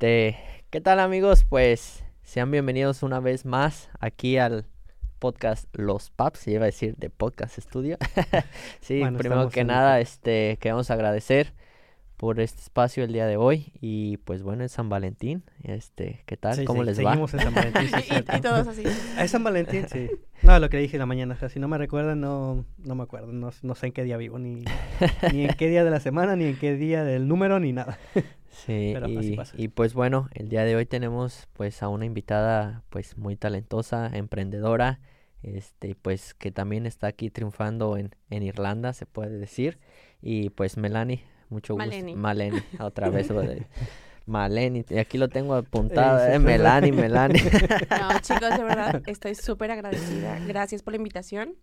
Este, ¿qué tal amigos? Pues sean bienvenidos una vez más aquí al podcast Los Paps, iba a decir de Podcast Studio. sí, Bueno, primero que en- nada, este, queremos agradecer por este espacio el día de hoy y pues bueno, es San Valentín, este, ¿qué tal? Sí, ¿Cómo sí, les seguimos en San Valentín, sí, y todos así. Ah, Es San Valentín, sí. No, lo que dije en la mañana, o sea, si no me recuerdan, no, no me acuerdo, no, no sé en qué día vivo, ni, ni en qué día de la semana, ni en qué día del número, ni nada. Va? Sí, Pero así y, pasa. y pues bueno, el día de hoy tenemos pues a una invitada pues muy talentosa, emprendedora, este, pues que también está aquí triunfando en, en Irlanda, se puede decir. Y pues Melanie, mucho gusto. Maleni. Maleni, otra vez. Maleni, y aquí lo tengo apuntado, eh. Melanie, Melanie. No, chicos, de verdad, estoy súper agradecida. Gracias por la invitación.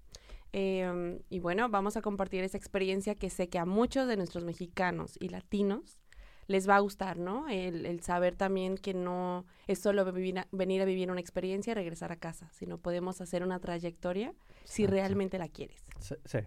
Eh, y bueno, vamos a compartir esa experiencia que sé que a muchos de nuestros mexicanos y latinos les va a gustar, ¿no? El, el saber también que no es solo vivir a- venir a vivir una experiencia y regresar a casa, sino podemos hacer una trayectoria si Exacto. realmente la quieres, Sí. sí.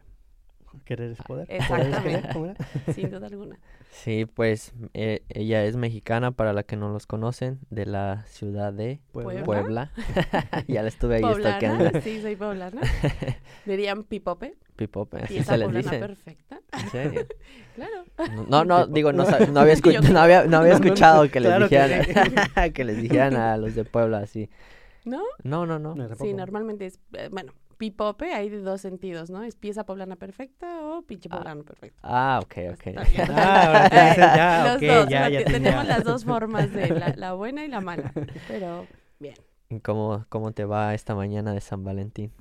Querer es poder. Poder es Exactamente. querer, ¿cómo era? sin duda alguna. Sí, pues eh, ella es mexicana, para la que no los conocen, de la ciudad de Puebla. Puebla. ya la estuve ahí. Poblana, sí, soy poblana. Dirían pipope, Pipope, así pieza se les poblana dice. perfecta. ¿En serio? Claro. No, no, digo, no, no había, escu- no había, no había escuchado que les claro que dijeran, que les dijeran a los de Puebla así. ¿No? No, no, no. No, Sí, normalmente es, eh, bueno, pipope hay de dos sentidos, ¿no? Es pieza poblana perfecta o pinche Ah. poblano perfecto. Ah, ok, ok. Ah, ya, Los ok, dos, ya, ya, te- te- tenemos las dos formas de la, la buena y la mala, pero bien. ¿Y ¿Cómo, ¿Cómo te va esta mañana de San Valentín?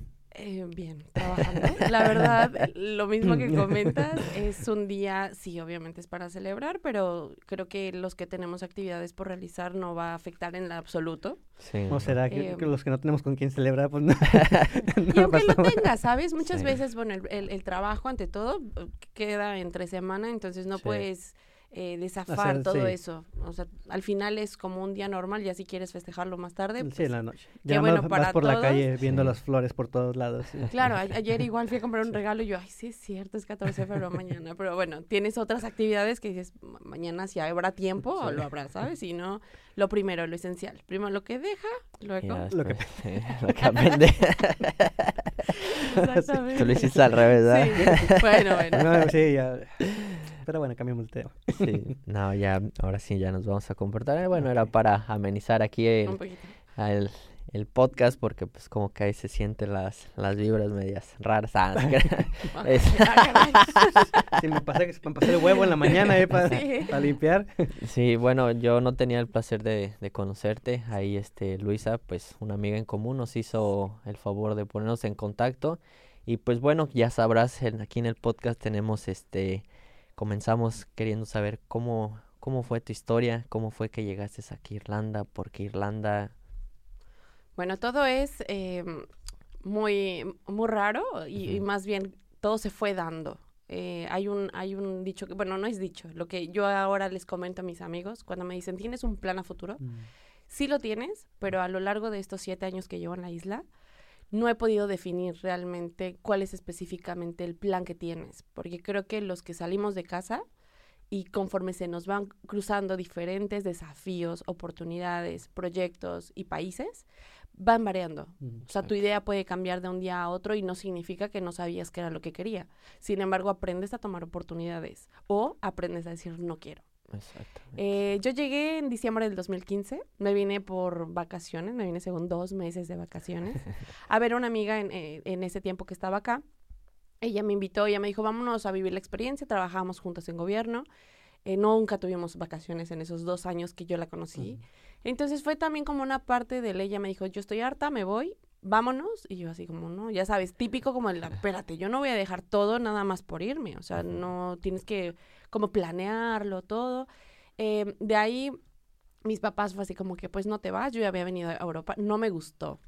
Eh, bien, trabajando. La verdad, lo mismo que comentas, es un día, sí, obviamente es para celebrar, pero creo que los que tenemos actividades por realizar no va a afectar en lo absoluto. Sí. ¿No ¿no? será que, Eh, que los que no tenemos con quién celebrar, pues no? Y aunque lo tengas, ¿sabes? Muchas Sí. veces, bueno, el, el- el trabajo ante todo queda entre semana, entonces no Sí. puedes eh, desafar Hacer- todo sí. eso. O sea, al final es como un día normal, ya si quieres festejarlo más tarde. Sí, pues, en la noche. qué Ya bueno más para por la calle viendo Sí. las flores por todos lados. sí. Claro, a- ayer igual fui a comprar un regalo y yo, ay, sí es cierto, es 14 de febrero mañana. Pero bueno, tienes otras actividades que dices, "Ma- mañana si habrá tiempo, Sí. lo habrá, ¿sabes? Si no, lo primero, lo esencial. Primero lo que deja, luego... Ya Lo que- sí, lo que aprende. Exactamente. Tú lo hiciste al revés, ¿verdad? Sí, bueno, bueno. No, sí, ya. Pero bueno, cambiamos el tema. Sí. No, ya, ahora sí, ya nos vamos a comportar. Eh, Bueno, era para amenizar aquí el, el, el podcast porque pues como que ahí se sienten las, las vibras medias raras. Ah. Es- Ah. Sí, me pasé, me pasé el huevo en la mañana eh, para, Sí. para limpiar. Sí, bueno, yo no tenía el placer de, de conocerte. Ahí, este, Luisa, pues una amiga en común nos hizo el favor de ponernos en contacto. Y pues bueno, ya sabrás, en- aquí en el podcast tenemos, este, comenzamos queriendo saber cómo, cómo fue tu historia, cómo fue que llegaste aquí a Irlanda, porque Irlanda, Bueno, todo es eh, muy, muy raro y, más bien todo se fue dando. Eh, hay, un, hay un dicho, que, bueno, no es dicho, lo que yo ahora les comento a mis amigos cuando me dicen, ¿tienes un plan a futuro? Sí lo tienes, pero a lo largo de estos siete años que llevo en la isla, no he podido definir realmente cuál es específicamente el plan que tienes, porque creo que los que salimos de casa y conforme se nos van cruzando diferentes desafíos, oportunidades, proyectos y países, van variando. O sea, tu idea puede cambiar de un día a otro y no significa que no sabías que era lo que quería. Sin embargo, aprendes a tomar oportunidades o aprendes a decir no quiero. Eh, yo llegué en diciembre del 2015, me vine por vacaciones, me vine según dos meses de vacaciones, a ver a una amiga en, eh, en ese tiempo que estaba acá. Ella me invitó, ella me dijo, vámonos a vivir la experiencia, trabajamos juntos en gobierno. Eh, nunca tuvimos vacaciones en esos dos años que yo la conocí. Entonces fue también como una parte de él, ella me dijo, yo estoy harta, me voy, vámonos. Y yo así como, no, ya sabes, típico como el, espérate, yo no voy a dejar todo nada más por irme. O sea, no tienes que como planearlo todo. Eh, de ahí mis papás fue así como que pues no te vas, yo ya había venido a Europa, no me gustó.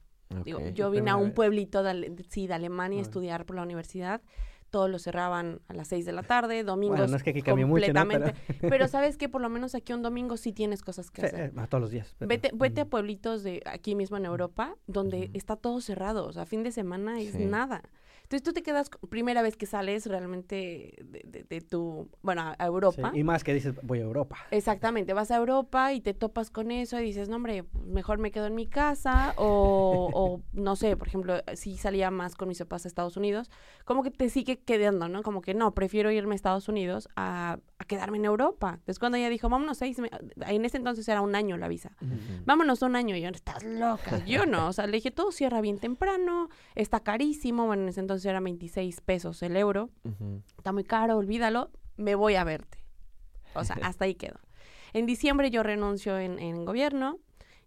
Digo, yo vine a un pueblito de, sí, de Alemania a Ah. estudiar por la universidad. Todos lo cerraban a las 6 de la tarde, domingos Bueno, no es que aquí cambie mucho, ¿no? completamente. Pero sabes que por lo menos aquí un domingo sí tienes cosas que Sí, hacer. eh, a todos los días. pero- Vete, vete a pueblitos de aquí mismo en Europa donde está todo cerrado, o sea, fin de semana es Sí. nada. Entonces tú te quedas, primera vez que sales realmente de, de- de tu, bueno, a- Europa. Sí, Y más que dices, voy a Europa. Exactamente, vas a Europa y te topas con eso y dices, no, hombre, pues, mejor me quedo en mi casa o, o, no sé, por ejemplo, si salía más con mis papás a Estados Unidos, como que te sigue quedando, ¿no? Como que no, prefiero irme a Estados Unidos a, a quedarme en Europa. Entonces cuando ella dijo, vámonos seis, me- en ese entonces era un año la visa. Vámonos un año. Y yo, estás loca. Yo no. O sea, le dije, todo cierra bien temprano, está carísimo. Bueno, en ese entonces era 26 pesos el euro está muy caro, olvídalo, me voy a verte. O sea, hasta ahí quedó. En diciembre yo renuncio en, en gobierno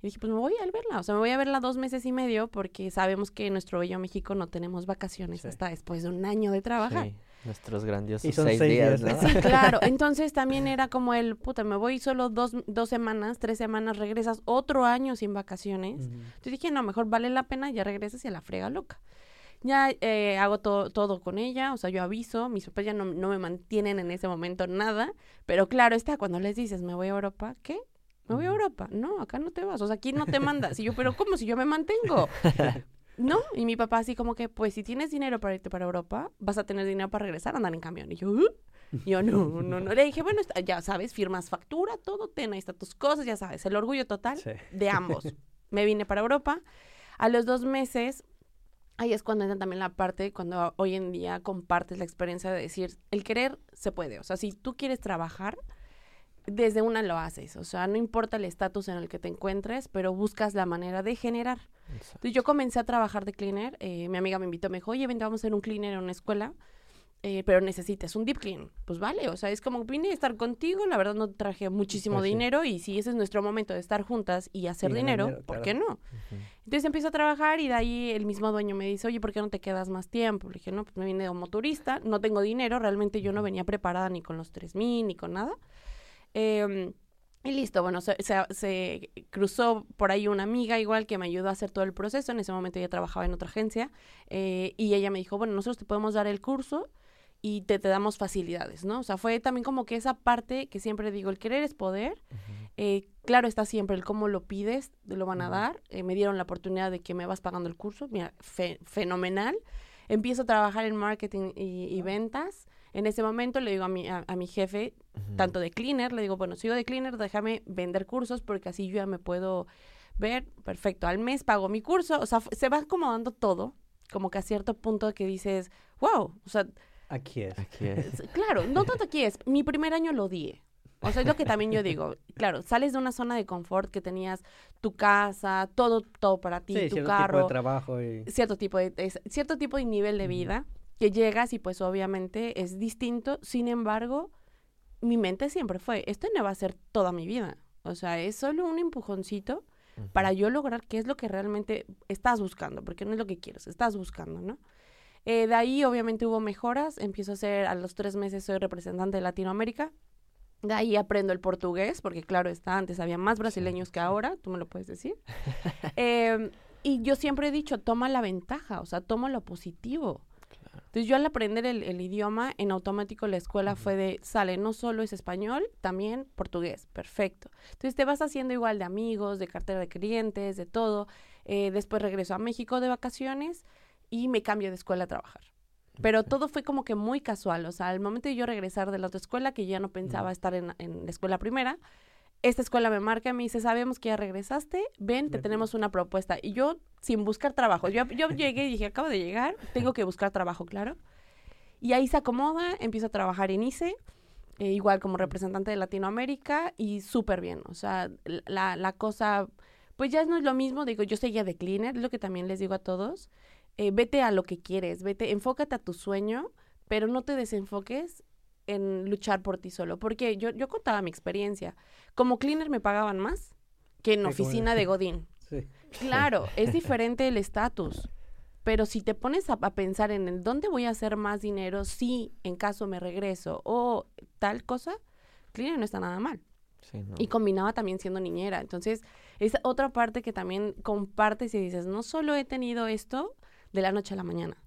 y dije, pues me voy a verla. O sea, me voy a verla dos meses y medio porque sabemos que en nuestro bello México no tenemos vacaciones Sí. hasta después de un año de trabajar. Sí, nuestros grandiosos Y son seis, seis días, días. ¿no? Sí, claro. Entonces también era como el, puta, me voy solo dos, dos semanas, tres semanas, regresas otro año sin vacaciones. Ujú. Entonces dije, no, mejor vale la pena, ya regresas y a la frega loca. Ya eh, hago to- todo con ella, o sea, yo aviso, mis papás ya no, no me mantienen en ese momento nada, pero claro está, cuando les dices, me voy a Europa, ¿qué? Me voy a. Europa. No, acá no te vas, o sea, aquí no te mandas. Y yo, pero ¿cómo si yo me mantengo? No, y mi papá así como que, pues si tienes dinero para irte para Europa, vas a tener dinero para regresar a andar en camión. Y yo, "¿Uh?". Yo, no, no, no. Le dije, bueno, está- ya sabes, firmas factura, todo, ten, ahí están tus cosas, ya sabes, el orgullo total Sí. de ambos. Me vine para Europa. A los dos meses, ahí es cuando entra también la parte, cuando hoy en día compartes la experiencia de decir, el querer se puede. O sea, si tú quieres trabajar, desde una lo haces. O sea, no importa el estatus en el que te encuentres, pero buscas la manera de generar. Exacto. Entonces yo comencé a trabajar de cleaner. eh, mi amiga me invitó, me dijo, oye, vente, vamos a hacer un cleaner en una escuela. eh, pero necesitas un deep clean. Pues vale, o sea, es como vine a estar contigo, la verdad no traje muchísimo Pues sí. dinero y si ese es nuestro momento de estar juntas y hacer Y dinero, dinero, ¿por claro. qué no? Entonces empiezo a trabajar y de ahí el mismo dueño me dice, oye, ¿por qué no te quedas más tiempo? Le dije, no, pues me vine como turista, no tengo dinero, realmente yo no venía preparada ni con los 3000 ni con nada. Em, y listo, bueno, se, se- se cruzó por ahí una amiga igual que me ayudó a hacer todo el proceso. En ese momento ella trabajaba en otra agencia eh, y ella me dijo, bueno, nosotros te podemos dar el curso y te, te damos facilidades, ¿no? O sea, fue también como que esa parte que siempre digo, el querer es poder. Eh, claro está siempre el cómo lo pides, te lo van a dar. Eh, me dieron la oportunidad de que me vas pagando el curso, mira, fe- fenomenal. Empiezo a trabajar en marketing y, y ventas. En ese momento le digo a mi, a, a mi jefe, tanto de cleaner, le digo, bueno, sigo de cleaner, déjame vender cursos porque así yo ya me puedo ver, perfecto, al mes pago mi curso, o sea, se va acomodando todo, como que a cierto punto que dices, wow, o sea, Aquí es. Aquí es. claro, no tanto aquí es, mi primer año lo odié. O sea, es lo que también yo digo. Claro, sales de una zona de confort que tenías tu casa, todo, todo para ti, Sí, tu cierto carro, tipo de trabajo y... cierto tipo de, es- cierto tipo de nivel de vida que llegas y pues obviamente es distinto. Sin embargo, mi mente siempre fue, esto no va a ser toda mi vida. O sea, es solo un empujoncito para yo lograr qué es lo que realmente estás buscando, porque no es lo que quieres, estás buscando, ¿no? Eh, de ahí obviamente hubo mejoras, empiezo a ser, a los tres meses soy representante de Latinoamérica, de ahí aprendo el portugués, porque claro está, antes había más brasileños que ahora, tú me lo puedes decir. Em, y yo siempre he dicho, toma la ventaja, o sea, toma lo positivo. Entonces yo al aprender el, el idioma, en automático la escuela fue de, sale, no solo es español, también portugués, perfecto. Entonces te vas haciendo igual de amigos, de cartera de clientes, de todo. Eh, después regreso a México de vacaciones y me cambio de escuela a trabajar. Pero todo fue como que muy casual, o sea, al momento de yo regresar de la otra escuela, que ya no pensaba estar en, en la escuela primera, esta escuela me marca y me dice, sabemos que ya regresaste, ven, te tenemos una propuesta. Y yo, sin buscar trabajo, yo, yo llegué y dije, acabo de llegar, tengo que buscar trabajo, claro. Y ahí se acomoda, empiezo a trabajar en ICE, eh, igual como representante de Latinoamérica, y súper bien. O sea, la, la cosa, pues ya no es lo mismo, digo, yo seguía de cleaner, es lo que también les digo a todos. eh, vete a lo que quieres, vete, enfócate a tu sueño, pero no te desenfoques en luchar por ti solo. Porque yo, yo contaba mi experiencia. Como cleaner me pagaban más que en oficina de Godín. Sí. Claro, es diferente el estatus. Pero si te pones a, a pensar en el dónde voy a hacer más dinero si en caso me regreso o tal cosa, cleaner no está nada mal. Sí, no. Y combinaba también siendo niñera. Entonces, es otra parte que también compartes y dices, no solo he tenido esto de la noche a la mañana.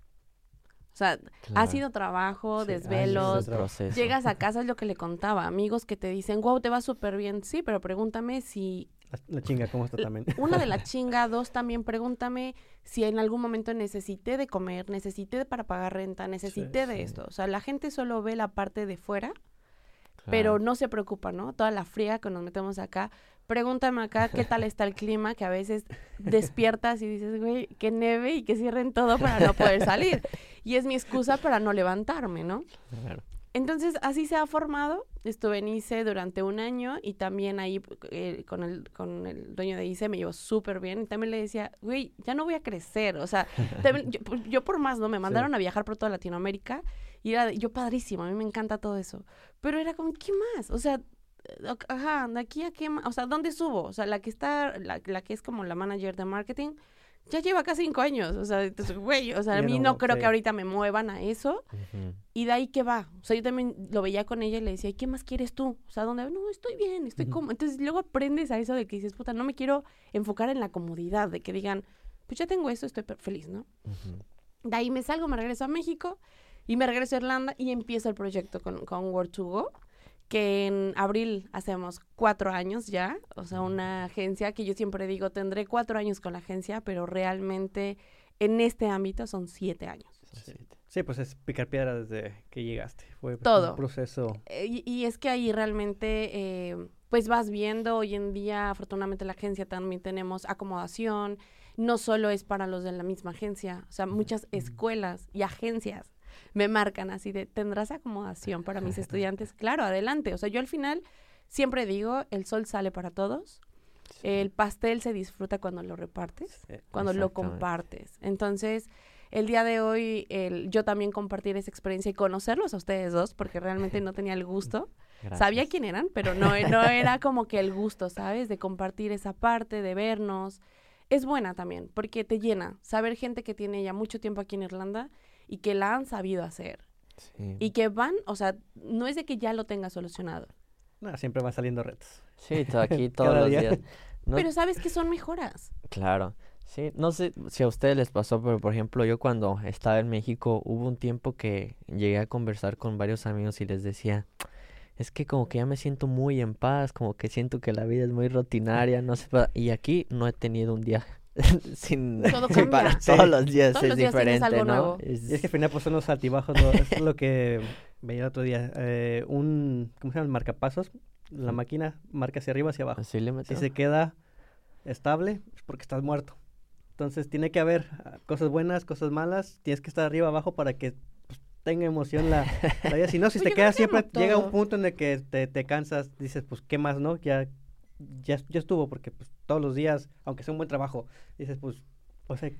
O sea, ha Claro. sido trabajo, Sí, desvelos, llegas a casa, es lo que le contaba, amigos que te dicen, wow, te va súper bien. Sí, pero pregúntame si La, chinga, ¿cómo está también? Una de la chinga, dos, también pregúntame si en algún momento necesité de comer, necesité para pagar renta, necesité de sí. esto. O sea, la gente solo ve la parte de fuera, pero no se preocupa, ¿no? Toda la fría que nos metemos acá. Pregúntame acá qué tal está el clima, que a veces despiertas y dices, güey, que neve y que cierren todo para no poder salir. Y es mi excusa para no levantarme, ¿no? Claro. Entonces, así se ha formado. Estuve en ICE durante un año y también ahí eh, con, el, con el dueño de ICE me llevó súper bien. Y también le decía, güey, ya no voy a crecer. O sea, también yo, yo por más, ¿no? Me mandaron a viajar por toda Latinoamérica y era yo padrísimo, a mí me encanta todo eso. Pero era como, ¿qué más? O sea, eh, ajá, de aquí a qué más. O sea, ¿dónde subo? O sea, la que está, la, la que es como la manager de marketing, ya lleva casi cinco años. O sea, güey, o sea, a mí no, no creo que ahorita me muevan a eso. Y de ahí que va. O sea, yo también lo veía con ella y le decía, ¿y qué más quieres tú? O sea, ¿dónde? No, estoy bien, estoy Ujú. como. Entonces luego aprendes a eso de que dices, puta, no me quiero enfocar en la comodidad, de que digan, pues ya tengo esto, estoy feliz, ¿no? De ahí me salgo, me regreso a México y me regreso a Irlanda y empiezo el proyecto con, con Word to Go, que en abril hacemos cuatro años ya. O sea, una agencia que yo siempre digo, tendré cuatro años con la agencia, pero realmente en este ámbito son siete años. Siete. Sí, pues es picar piedra desde que llegaste. Fue Todo. un proceso. Eh, Y, y es que ahí realmente, eh, pues vas viendo, hoy en día, afortunadamente la agencia también tenemos acomodación, no solo es para los de la misma agencia, o sea, muchas escuelas y agencias me marcan así de, ¿tendrás acomodación para mis estudiantes? Claro, adelante. O sea, yo al final siempre digo, el sol sale para todos, Sí. el pastel se disfruta cuando lo repartes cuando lo compartes. Entonces, el día de hoy, el, yo también compartir esa experiencia y conocerlos a ustedes dos, porque realmente no tenía el gusto. Sabía quién eran, pero no, no era como que el gusto, ¿sabes? De compartir esa parte, de vernos. Es buena también, porque te llena saber gente que tiene ya mucho tiempo aquí en Irlanda y que la han sabido hacer. Sí. Y que van, o sea, no es de que ya lo tenga solucionado, no, siempre van saliendo retos. Sí, to- aquí todos los día. días. No- pero sabes que son mejoras. Claro, sí, no sé si a ustedes les pasó, pero por ejemplo yo cuando estaba en México hubo un tiempo que llegué a conversar con varios amigos y les decía, es que como que ya me siento muy en paz, como que siento que la vida es muy rutinaria, no sé, y aquí no he tenido un día sin Todo sin parar, cambia. todos los días Todos es los días diferente, algo ¿no? nuevo. Es- Y es que al final pues son los altibajos, lo, es lo que veía el otro día. eh, un, ¿cómo se llama? El marcapasos. La máquina marca hacia arriba, hacia abajo. así le Si se queda estable, es porque estás muerto. Entonces tiene que haber cosas buenas, cosas malas. Tienes que estar arriba, abajo para que pues, tenga emoción la, la vida. Si no, si Pues te quedas que siempre, como llega un todo. punto en el que te, te cansas, dices, pues, ¿qué más, no? Ya, ya, ya estuvo, porque pues todos los días, aunque sea un buen trabajo, dices, pues, o sea,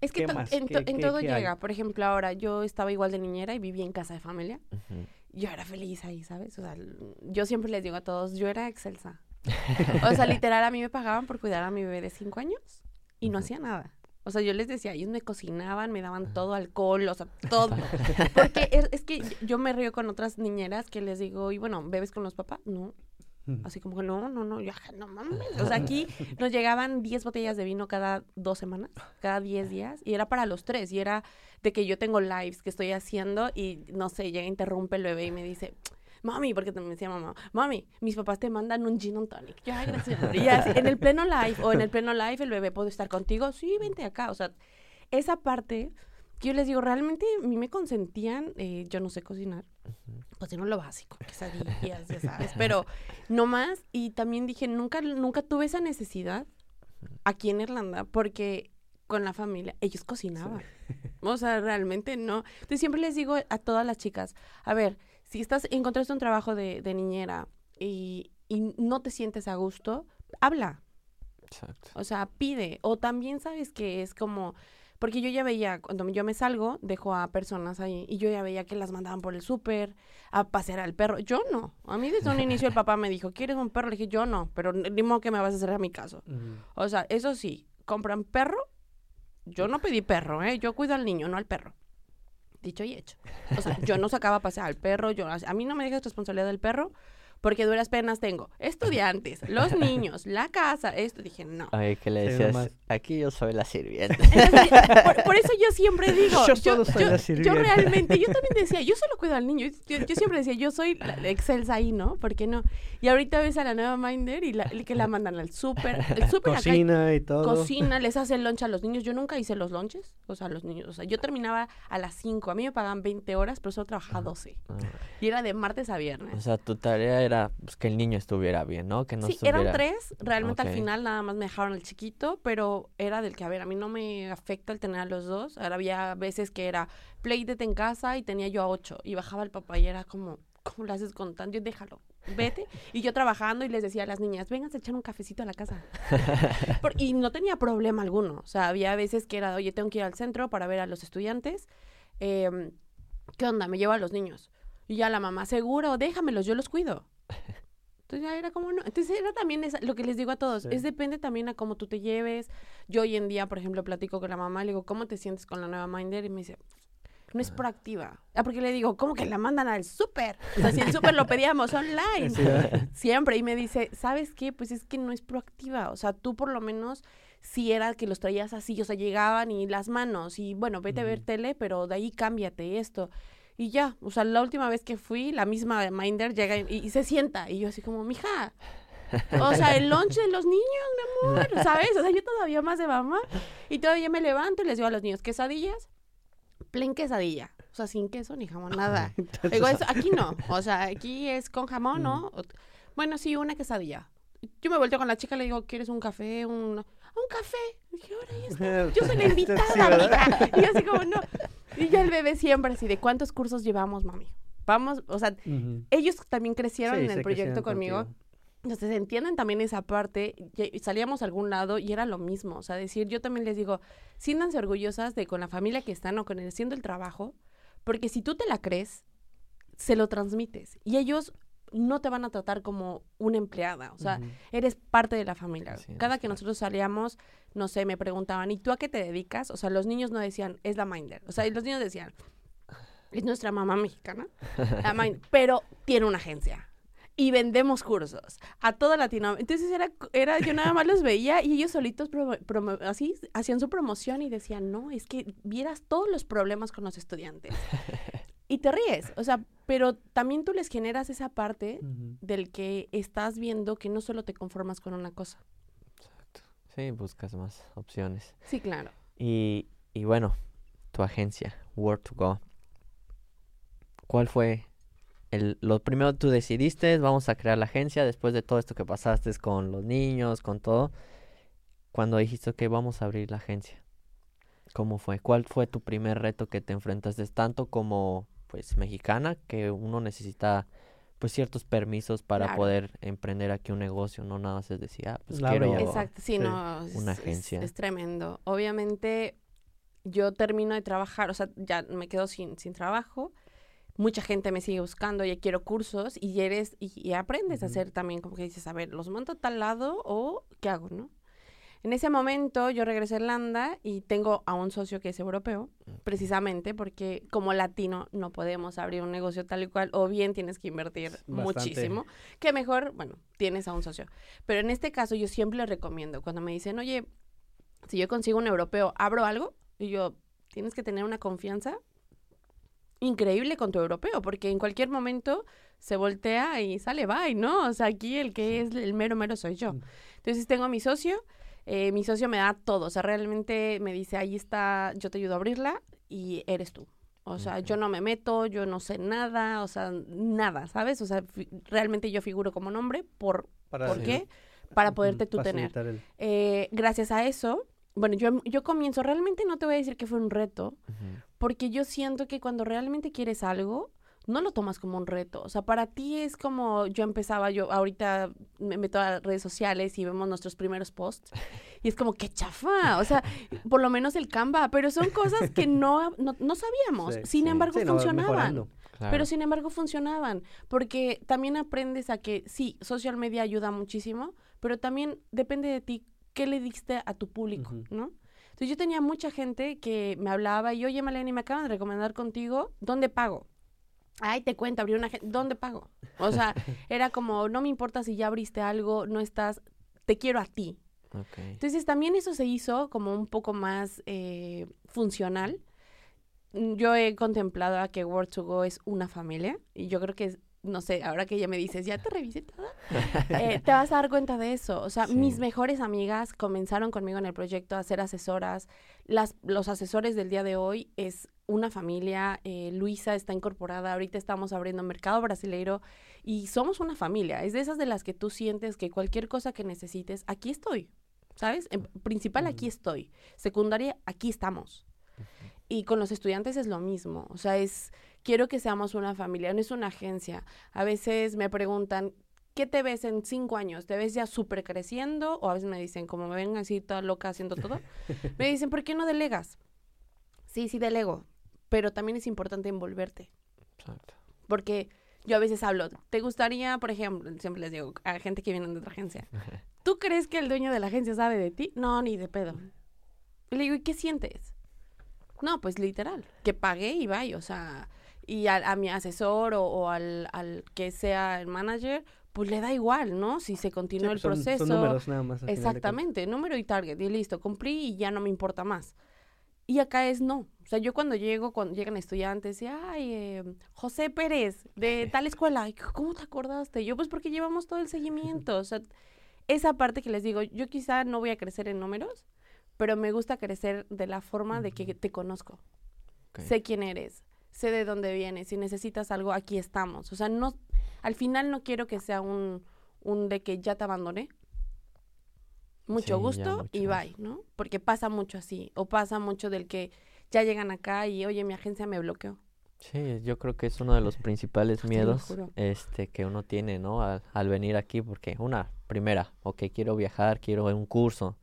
Es que en, to- ¿Qué- en qué- todo qué hay? llega. Por ejemplo, ahora yo estaba igual de niñera y vivía en casa de familia. Yo era feliz ahí, ¿sabes? O sea, yo siempre les digo a todos, yo era excelsa. O sea, literal, a mí me pagaban por cuidar a mi bebé de cinco años y no hacía nada. O sea, yo les decía, ellos me cocinaban, me daban todo alcohol, o sea, todo. Porque es, es que yo me río con otras niñeras que les digo, y bueno, ¿bebes con los papás? No. Así como que no, no, no, yo, no mames. O sea, aquí nos llegaban 10 botellas de vino cada dos semanas, cada 10 días, y era para los tres, y era de que yo tengo lives que estoy haciendo y no sé, llega, interrumpe el bebé y me dice, mami, porque me decía mamá, mami, mis papás te mandan un gin and tonic. Yo, "Ay, gracias. Y así, en el pleno live, o en el pleno live, el bebé puede estar contigo, sí, vente acá. O sea, esa parte que yo les digo, realmente a mí me consentían, eh, yo no sé cocinar, cocino lo básico, quesadillas, ya sabes, pero no más. Y también dije, nunca, nunca tuve esa necesidad aquí en Irlanda, porque con la familia, ellos cocinaban. O sea, realmente no. Entonces siempre les digo a todas las chicas, a ver, si estás, encontraste un trabajo de, de niñera y, y no te sientes a gusto, habla. Exacto. O sea, pide. O también sabes que es como, porque yo ya veía, cuando yo me salgo, dejo a personas ahí y yo ya veía que las mandaban por el súper a pasear al perro. Yo no. A mí desde un inicio el papá me dijo, ¿quieres un perro? Le dije, yo no, pero ni modo que me vas a hacer a mi caso. O sea, eso sí, compran perro. Yo no pedí perro, ¿eh? Yo cuido al niño, no al perro. Dicho y hecho. O sea, yo no sacaba a pasear al perro. Yo, a mí no me dejas responsabilidad del perro porque duras penas tengo estudiantes, los niños, la casa, esto. Dije, no. Ay, que le decías, aquí yo soy la sirvienta. Entonces, por, por eso yo siempre digo, Yo yo, soy yo- la yo realmente, yo también decía, yo solo cuido al niño. Yo, yo siempre decía, yo soy la la excelsa ahí, ¿no? ¿Por qué no? Y ahorita ves a la nueva Minder y la, y que la mandan al súper. El súper acá Cocina y todo. cocina, les hace el lunch a los niños. Yo nunca hice los lunches, o sea, los niños. O sea, yo terminaba a las 5. A mí me pagaban 20 horas, pero solo trabajaba 12. Ah, Y era de martes a o viernes. sea, tu tarea era pues, que el niño estuviera bien, ¿no? Que no sí, estuviera... eran tres. Realmente al final nada más me dejaron el chiquito, pero era del que, a ver, a mí no me afecta el tener a los dos. Ahora había veces que era playdate en casa y tenía yo a ocho. Y bajaba el papá y era como, ¿cómo lo haces con tanto? Yo déjalo, vete. Y yo trabajando y les decía a las niñas, vengan a echar un cafecito a la casa. Por- y no tenía problema alguno. O sea, había veces que era, oye, tengo que ir al centro para ver a los estudiantes. Em, ¿Qué onda? Me llevo a los niños. Y ya la mamá, seguro, déjamelos, yo los cuido. Entonces ya era como no. Entonces era también esa- lo que les digo a todos. Sí. Es depende también a cómo tú te lleves. Yo hoy en día, por ejemplo, platico con la mamá, le digo, ¿cómo te sientes con la nueva Minder? Y me dice, no es proactiva. Ah, porque le digo, ¿cómo que la mandan al súper? O sea, si el súper lo pedíamos online. Siempre. Y me dice, ¿sabes qué? Pues es que no es proactiva. O sea, tú por lo menos si era que los traías así, o sea, llegaban y las manos y bueno, vete a ver tele, pero de ahí cámbiate esto. Y ya, o sea, la última vez que fui, la misma Minder llega y, y se sienta. Y yo así como, mija, o sea, el lunch de los niños, mi amor, ¿sabes? O sea, yo todavía más de mamá. Y todavía me levanto y les digo a los niños, quesadillas, plain quesadilla. O sea, sin queso ni jamón, nada. Digo, eso, aquí no. O sea, aquí es con jamón, ¿no? O- Bueno, sí, una quesadilla. Yo me volteo con la chica y le digo, ¿quieres un café? Un, un café. Y dije, ahora ya está. Yo soy la invitada, Sí, amiga. Y así como, no. Y ya el bebé siempre así, ¿de cuántos cursos llevamos, mami? Vamos, o sea, ellos también crecieron Sí, en el proyecto conmigo. contigo. Entonces entienden también esa parte. y Salíamos a algún lado y era lo mismo. O sea, decir, yo también les digo, siéntanse orgullosas de con la familia que están o con el haciendo el trabajo, porque si tú te la crees, se lo transmites. Y ellos no te van a tratar como una empleada. O sea, eres parte de la familia. Cada que nosotros salíamos, no sé, me preguntaban, ¿y tú a qué te dedicas? O sea, los niños no decían, es la Minder. O sea, los niños decían, es nuestra mamá mexicana, la Minder, pero tiene una agencia. Y vendemos cursos a toda Latinoamérica. Entonces era, era, yo nada más los veía y ellos solitos promo- promo- así hacían su promoción y decían, no, es que vieras todos los problemas con los estudiantes. Y te ríes, o sea, pero también tú les generas esa parte del que estás viendo que no solo te conformas con una cosa. Sí, buscas más opciones. Sí, claro. Y, y bueno, tu agencia, Where to Go. ¿Cuál fue el, lo primero tú decidiste, vamos a crear la agencia después de todo esto que pasaste con los niños, con todo? Cuando dijiste que vamos a abrir la agencia. ¿Cómo fue? ¿Cuál fue tu primer reto que te enfrentaste tanto como pues mexicana que uno necesita pues ciertos permisos para Claro. poder emprender aquí un negocio, no nada más es decir, ah, pues quiero. Exacto, sí, Sí. no. es- Una agencia. Es, tremendo. Obviamente, yo termino de trabajar, o sea, ya me quedo sin, sin trabajo. Mucha gente me sigue buscando, ya quiero cursos y eres, y, y aprendes a hacer también, como que dices, a ver, ¿los monto a tal lado o qué hago, no? En ese momento yo regresé a Irlanda y tengo a un socio que es europeo, precisamente porque como latino no podemos abrir un negocio tal y cual, o bien tienes que invertir Bastante. muchísimo, que mejor, bueno, tienes a un socio. Pero en este caso yo siempre les recomiendo, cuando me dicen, oye, si yo consigo un europeo, ¿abro algo? Y yo, tienes que tener una confianza increíble con tu europeo, porque en cualquier momento se voltea y sale, bye, ¿no? O sea, aquí el que es el mero mero soy yo. Mm. Entonces tengo a mi socio, eh, mi socio me da todo, o sea, realmente me dice, ahí está, yo te ayudo a abrirla y eres tú. O sea, yo no me meto, yo no sé nada, o sea, nada, ¿sabes? O sea, realmente yo figuro como nombre por, Para- ¿por qué? Para poderte tú tener. el- Eh, gracias a eso, bueno, yo, yo comienzo, realmente no te voy a decir que fue un reto, porque yo siento que cuando realmente quieres algo, no lo tomas como un reto. O sea, para ti es como yo empezaba, yo ahorita me meto a redes sociales y vemos nuestros primeros posts y es como que chafa, o sea, por lo menos el Canva, pero son cosas que no, no, no sabíamos. Sí, sin sí. embargo, Sí, funcionaban. Claro. Pero sin embargo funcionaban, porque también aprendes a que sí, social media ayuda muchísimo, pero también depende de ti qué le diste a tu público. ¿no? Entonces yo tenía mucha gente que me hablaba y, oye, Maleni, me acaban de recomendar contigo, ¿dónde pago? Ay, te cuento, abrí una. ¿Dónde pago? O sea, era como, no me importa si ya abriste algo, no estás, te quiero a ti. Entonces también eso se hizo como un poco más eh, funcional. Yo he contemplado a que Word to Go es una familia y yo creo que, es- no sé, ahora que ya me dices, ya te revisé toda, eh, te vas a dar cuenta de eso. O sea, Sí. mis mejores amigas comenzaron conmigo en el proyecto a ser asesoras. Las, los asesores del día de hoy es una familia. eh, Luisa está incorporada. Ahorita estamos abriendo mercado brasileiro y somos una familia. Es de esas de las que tú sientes que cualquier cosa que necesites, aquí estoy. ¿Sabes? En principal, aquí estoy. Secundaria, aquí estamos. Y con los estudiantes es lo mismo. O sea, es, quiero que seamos una familia, no es una agencia. A veces me preguntan, ¿qué te ves en cinco años? ¿Te ves ya súper creciendo? O a veces me dicen, como me ven así toda loca haciendo todo, me dicen, ¿por qué no delegas? Sí, sí delego, pero también es importante envolverte. Exacto. Porque yo a veces hablo, ¿te gustaría, por ejemplo, siempre les digo a gente que viene de otra agencia, ¿tú crees que el dueño de la agencia sabe de ti? No, ni de pedo. Y le digo, ¿y qué sientes? No, pues literal, que pagué y vaya, o sea, y a, a mi asesor o, o al, al que sea el manager, pues le da igual, ¿no? Si se continúa pues el son- proceso. Son números nada más. Exactamente, número y target, y listo, cumplí y ya no me importa más. Y acá es no. O sea, yo cuando llego, cuando llegan estudiantes y, ay, eh, José Pérez, de tal escuela, ¿cómo te acordaste? Yo, pues porque llevamos todo el seguimiento. O sea, esa parte que les digo, yo quizá no voy a crecer en números, pero me gusta crecer de la forma de que te conozco. Sé quién eres, sé de dónde vienes, si necesitas algo, aquí estamos. O sea, no, al final no quiero que sea un, un de que ya te abandoné. Mucho Sí, gusto mucho y bye, ¿no? Porque pasa mucho así, o pasa mucho del que ya llegan acá y, oye, mi agencia me bloqueó. Sí, yo creo que es uno de los principales miedos este, que uno tiene, ¿no? Al, al venir aquí, porque una, primera, ok, quiero viajar, quiero un curso.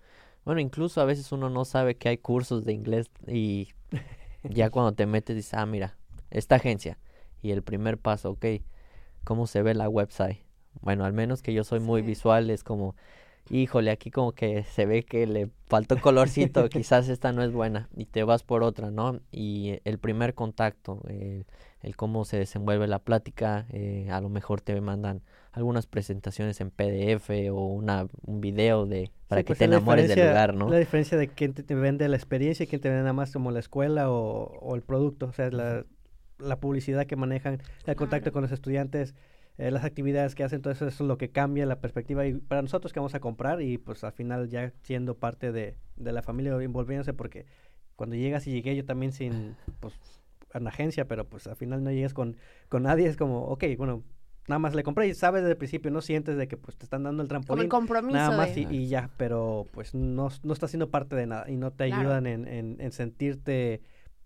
Bueno, incluso a veces uno no sabe que hay cursos de inglés y ya cuando te metes dices, ah, mira, esta agencia. Y el primer paso, ok, ¿cómo se ve la website? Bueno, al menos que yo soy muy visual, es como, híjole, aquí como que se ve que le faltó colorcito, quizás esta no es buena, y te vas por otra, ¿no? Y el primer contacto, el, el cómo se desenvuelve la plática, eh, a lo mejor te mandan algunas presentaciones en PDF o una, un video de para Sí, que pues te enamores del lugar, ¿no? La diferencia de quién te, te vende la experiencia y quién te vende nada más como la escuela o, o el producto. O sea, la, la publicidad que manejan, el contacto con los estudiantes, eh, las actividades que hacen, todo eso, es lo que cambia la perspectiva. Y para nosotros que vamos a comprar y pues al final ya siendo parte de, de la familia o envolviéndose porque cuando llegas y llegué yo también sin, pues, en agencia, pero pues al final no llegas con, con nadie, es como, ok, bueno, nada más le compré y sabes desde el principio, no sientes de que pues te están dando el Como trampolín el compromiso nada más de... y, y ya, pero pues no, no está siendo parte de nada y no te Claro. ayudan en, en, en sentirte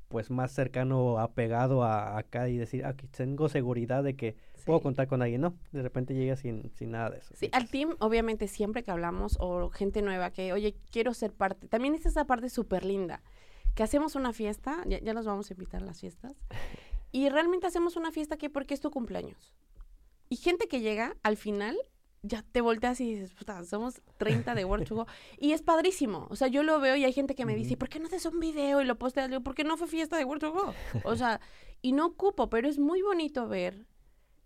pues más cercano, apegado a acá y decir, aquí tengo seguridad de que puedo contar con alguien, ¿no? De repente llegas sin, sin nada de eso. Sí, al team, obviamente, siempre que hablamos, o gente nueva que, oye, quiero ser parte, también es esa parte súper linda, que hacemos una fiesta, ya, ya los vamos a invitar a las fiestas, y realmente hacemos una fiesta que porque es tu cumpleaños. Y gente que llega, al final, ya te volteas y dices, puta, somos 30 de World to Go", y es padrísimo, o sea, yo lo veo y hay gente que me dice. ¿por qué no haces un video y lo posteas? Le digo, ¿por qué no fue fiesta de World to Go?". O sea, y no ocupo, pero es muy bonito ver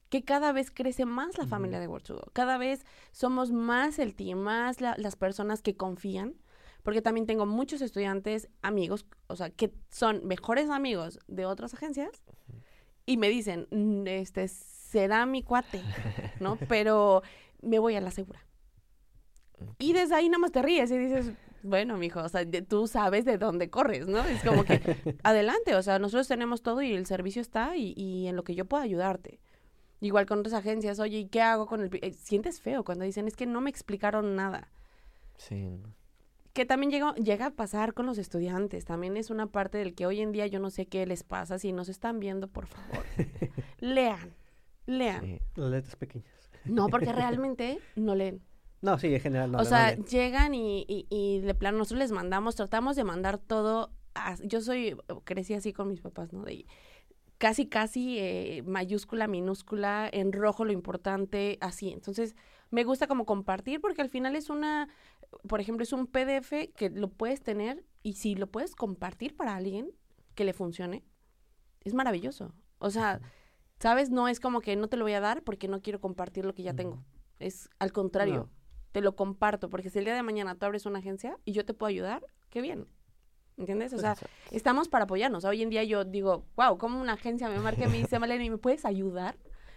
que cada vez crece más la familia de World to Go. Cada vez somos más el team, más la- las personas que confían, porque también tengo muchos estudiantes, amigos, o sea, que son mejores amigos de otras agencias y me dicen, "Mm, este, será mi cuate, ¿no? Pero me voy a la segura. Y desde ahí nada más te ríes y dices, bueno, mijo, o sea, de- tú sabes de dónde corres, ¿no? Es como que adelante, o sea, nosotros tenemos todo y el servicio está y, y en lo que yo puedo ayudarte. Igual con otras agencias, oye, ¿y qué hago con el...? pi-?" Eh, sientes feo cuando dicen, es que no me explicaron nada. Sí. Que también llega, llega a pasar con los estudiantes. También es una parte del que hoy en día yo no sé qué les pasa. Si nos están viendo, por favor, lean, lean. Sí. Las letras pequeñas. No, porque realmente no leen. No, sí, en general no. o no sea, leen. llegan y, y, y de plano nosotros les mandamos, tratamos de mandar todo. a- yo soy, crecí así con mis papás, ¿no? De, casi, casi eh, mayúscula, minúscula, en rojo lo importante, así. Entonces, me gusta como compartir porque al final es una, por ejemplo, es un PDF que lo puedes tener y si lo puedes compartir para alguien que le funcione, es maravilloso. O sea, ¿Sabes? No es como que no te lo voy a dar porque no quiero compartir lo que ya tengo. Es al contrario, No. te lo comparto porque si el día de mañana tú abres una agencia y yo te puedo ayudar, qué bien. ¿Entiendes? O sea, estamos para apoyarnos. Hoy en día yo digo, wow, como una agencia me marca y me dice, Malena, ¿me puedes ayudar?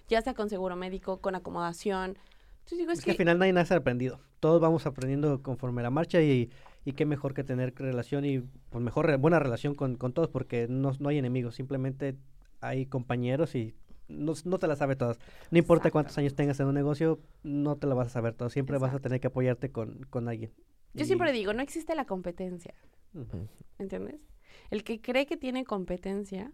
Ya sea con seguro médico, con acomodación. Entonces digo, es, Es que al final nadie nace aprendido. Todos vamos aprendiendo conforme la marcha y, y qué mejor que tener relación y pues mejor buena relación con, con todos porque no, no hay enemigos, simplemente hay compañeros y no, no te las sabe todas. No importa Exacto. cuántos años tengas en un negocio, no te la vas a saber todo. Siempre vas a tener que apoyarte con, con alguien. yo Y- siempre digo, no existe la competencia. ¿Entiendes? El que cree que tiene competencia,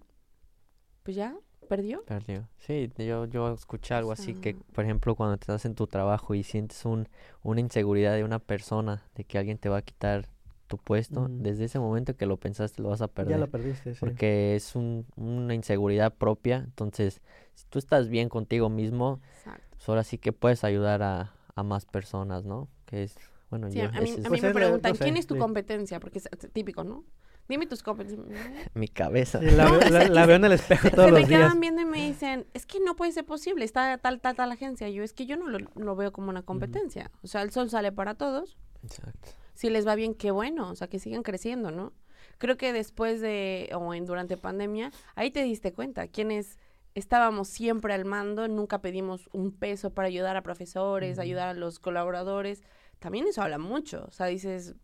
pues ya, perdió. Perdió. Sí, yo, yo escuché algo así que, por ejemplo, cuando estás en tu trabajo y sientes un, una inseguridad de una persona, de que alguien te va a quitar tu puesto, desde ese momento que lo pensaste lo vas a perder. Ya lo perdiste, sí. porque es un, una inseguridad propia. Entonces, si tú estás bien contigo mismo, Exacto. pues ahora sí que puedes ayudar a, a más personas, ¿no? Que es, bueno, Sí, yo, a mí, ese es a mí Pues me es preguntan, no sé, ¿quién es tu sí. competencia? Porque es es típico, ¿no? Dime tus competencias. mi cabeza. Sí, la, veo- la- la veo en el espejo todos Se me los días. quedan viendo y me dicen, es que no puede ser posible, está tal, tal, tal agencia. Yo, es que yo no lo, lo veo como una competencia. O sea, el sol sale para todos. Exacto. Si les va bien, qué bueno. O sea, que sigan creciendo, ¿no? Creo que después de, o en durante pandemia, ahí te diste cuenta, quienes estábamos siempre al mando, nunca pedimos un peso para ayudar a profesores, ayudar a los colaboradores. También eso habla mucho. O sea, dices,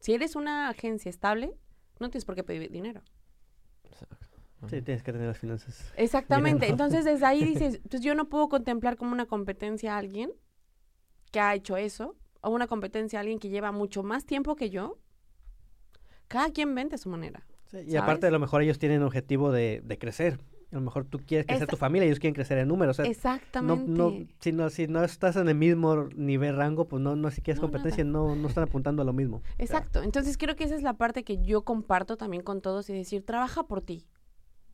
si eres una agencia estable, no tienes por qué pedir dinero. exacto. Sí, tienes que tener las finanzas. Exactamente. Bien, ¿no? Entonces, desde ahí dices, pues yo no puedo contemplar como una competencia a alguien que ha hecho eso, o una competencia a alguien que lleva mucho más tiempo que yo. Cada quien vende a su manera. Sí, y aparte, a lo mejor ellos tienen objetivo de, de crecer. A lo mejor tú quieres crecer Esa- tu familia y ellos quieren crecer en números. O sea, no, Exactamente. no, si, no, si no estás en el mismo nivel rango, pues no, no si quieres No, competencia, no, no están apuntando a lo mismo. Exacto. Entonces creo que esa es la parte que yo comparto también con todos y decir, trabaja por ti.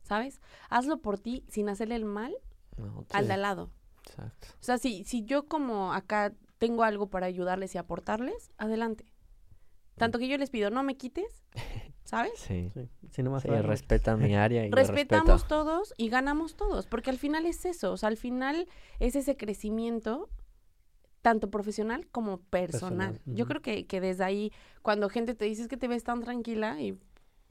¿Sabes? Hazlo por ti sin hacerle el mal No, al de al lado. Exacto. O sea, si, si yo como acá tengo algo para ayudarles y aportarles, adelante. Tanto que yo les pido, no me quites, ¿sabes? Sí. Sí, si no más Sí, respeta mi área y Respetamos todos y ganamos todos, porque al final es eso, o sea, al final es ese crecimiento tanto profesional como personal. Personal, Yo creo que, que desde ahí, cuando gente te dice "Es que te ves tan tranquila y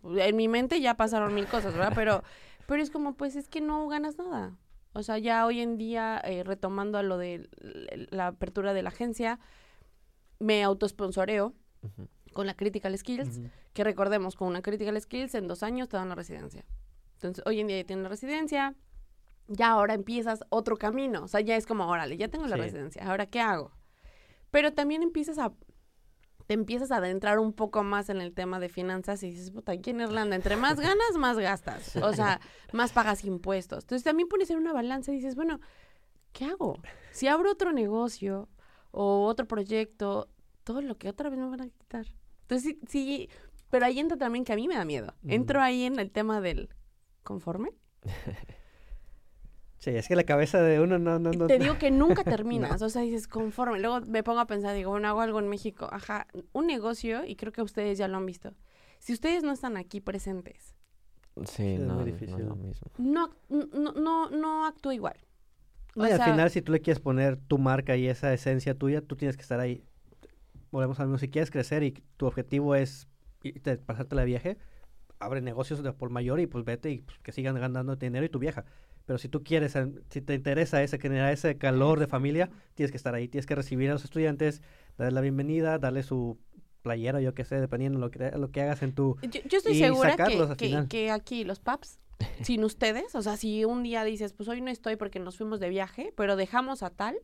en mi mente ya pasaron mil cosas, ¿verdad? Pero, pero es como, pues es que no ganas nada. O sea, ya hoy en día, eh, retomando a lo de la apertura de la agencia, me autosponsoreo Ujú. con la Critical Skills. Que recordemos, con una Critical Skills en dos años te dan la residencia. Entonces, hoy en día ya tienes la residencia, ya ahora empiezas otro camino, o sea, ya es como, órale, ya tengo la Sí. residencia, ahora ¿qué hago? Pero también empiezas a, te empiezas a adentrar un poco más en el tema de finanzas y dices, puta, aquí en Irlanda, entre más ganas, más gastas, o sea, más pagas impuestos. Entonces, también pones en una balanza y dices, bueno, ¿qué hago? Si abro otro negocio o otro proyecto, todo lo que otra vez me van a quitar. Entonces, sí, sí, pero ahí entra también que a mí me da miedo. Entro ahí en el tema del conforme. Sí, es que la cabeza de uno no... no, no Te digo que nunca terminas, o sea, dices conforme. Luego me pongo a pensar, digo, bueno, hago algo en México. Ajá, un negocio, y creo que ustedes ya lo han visto. Si ustedes no están aquí presentes, Sí, es muy no, no es difícil. lo mismo. no, no, no, no actúa igual. O y al sea- final, si tú le quieres poner tu marca y esa esencia tuya, tú tienes que estar ahí. Volvemos a lo mismo. Si quieres crecer y tu objetivo es irte, pasarte la viaje, abre negocios de por mayor y pues vete y pues, que sigan ganando dinero y tu vieja. Pero si tú quieres, si te interesa ese, generar ese calor de familia, tienes que estar ahí. Tienes que recibir a los estudiantes, darles la bienvenida, darle su playera, yo qué sé, dependiendo de lo que, lo que hagas en tu... Yo, yo estoy segura que, que, que aquí los paps, sin ustedes, o sea, si un día dices, pues hoy no estoy porque nos fuimos de viaje, pero dejamos a tal,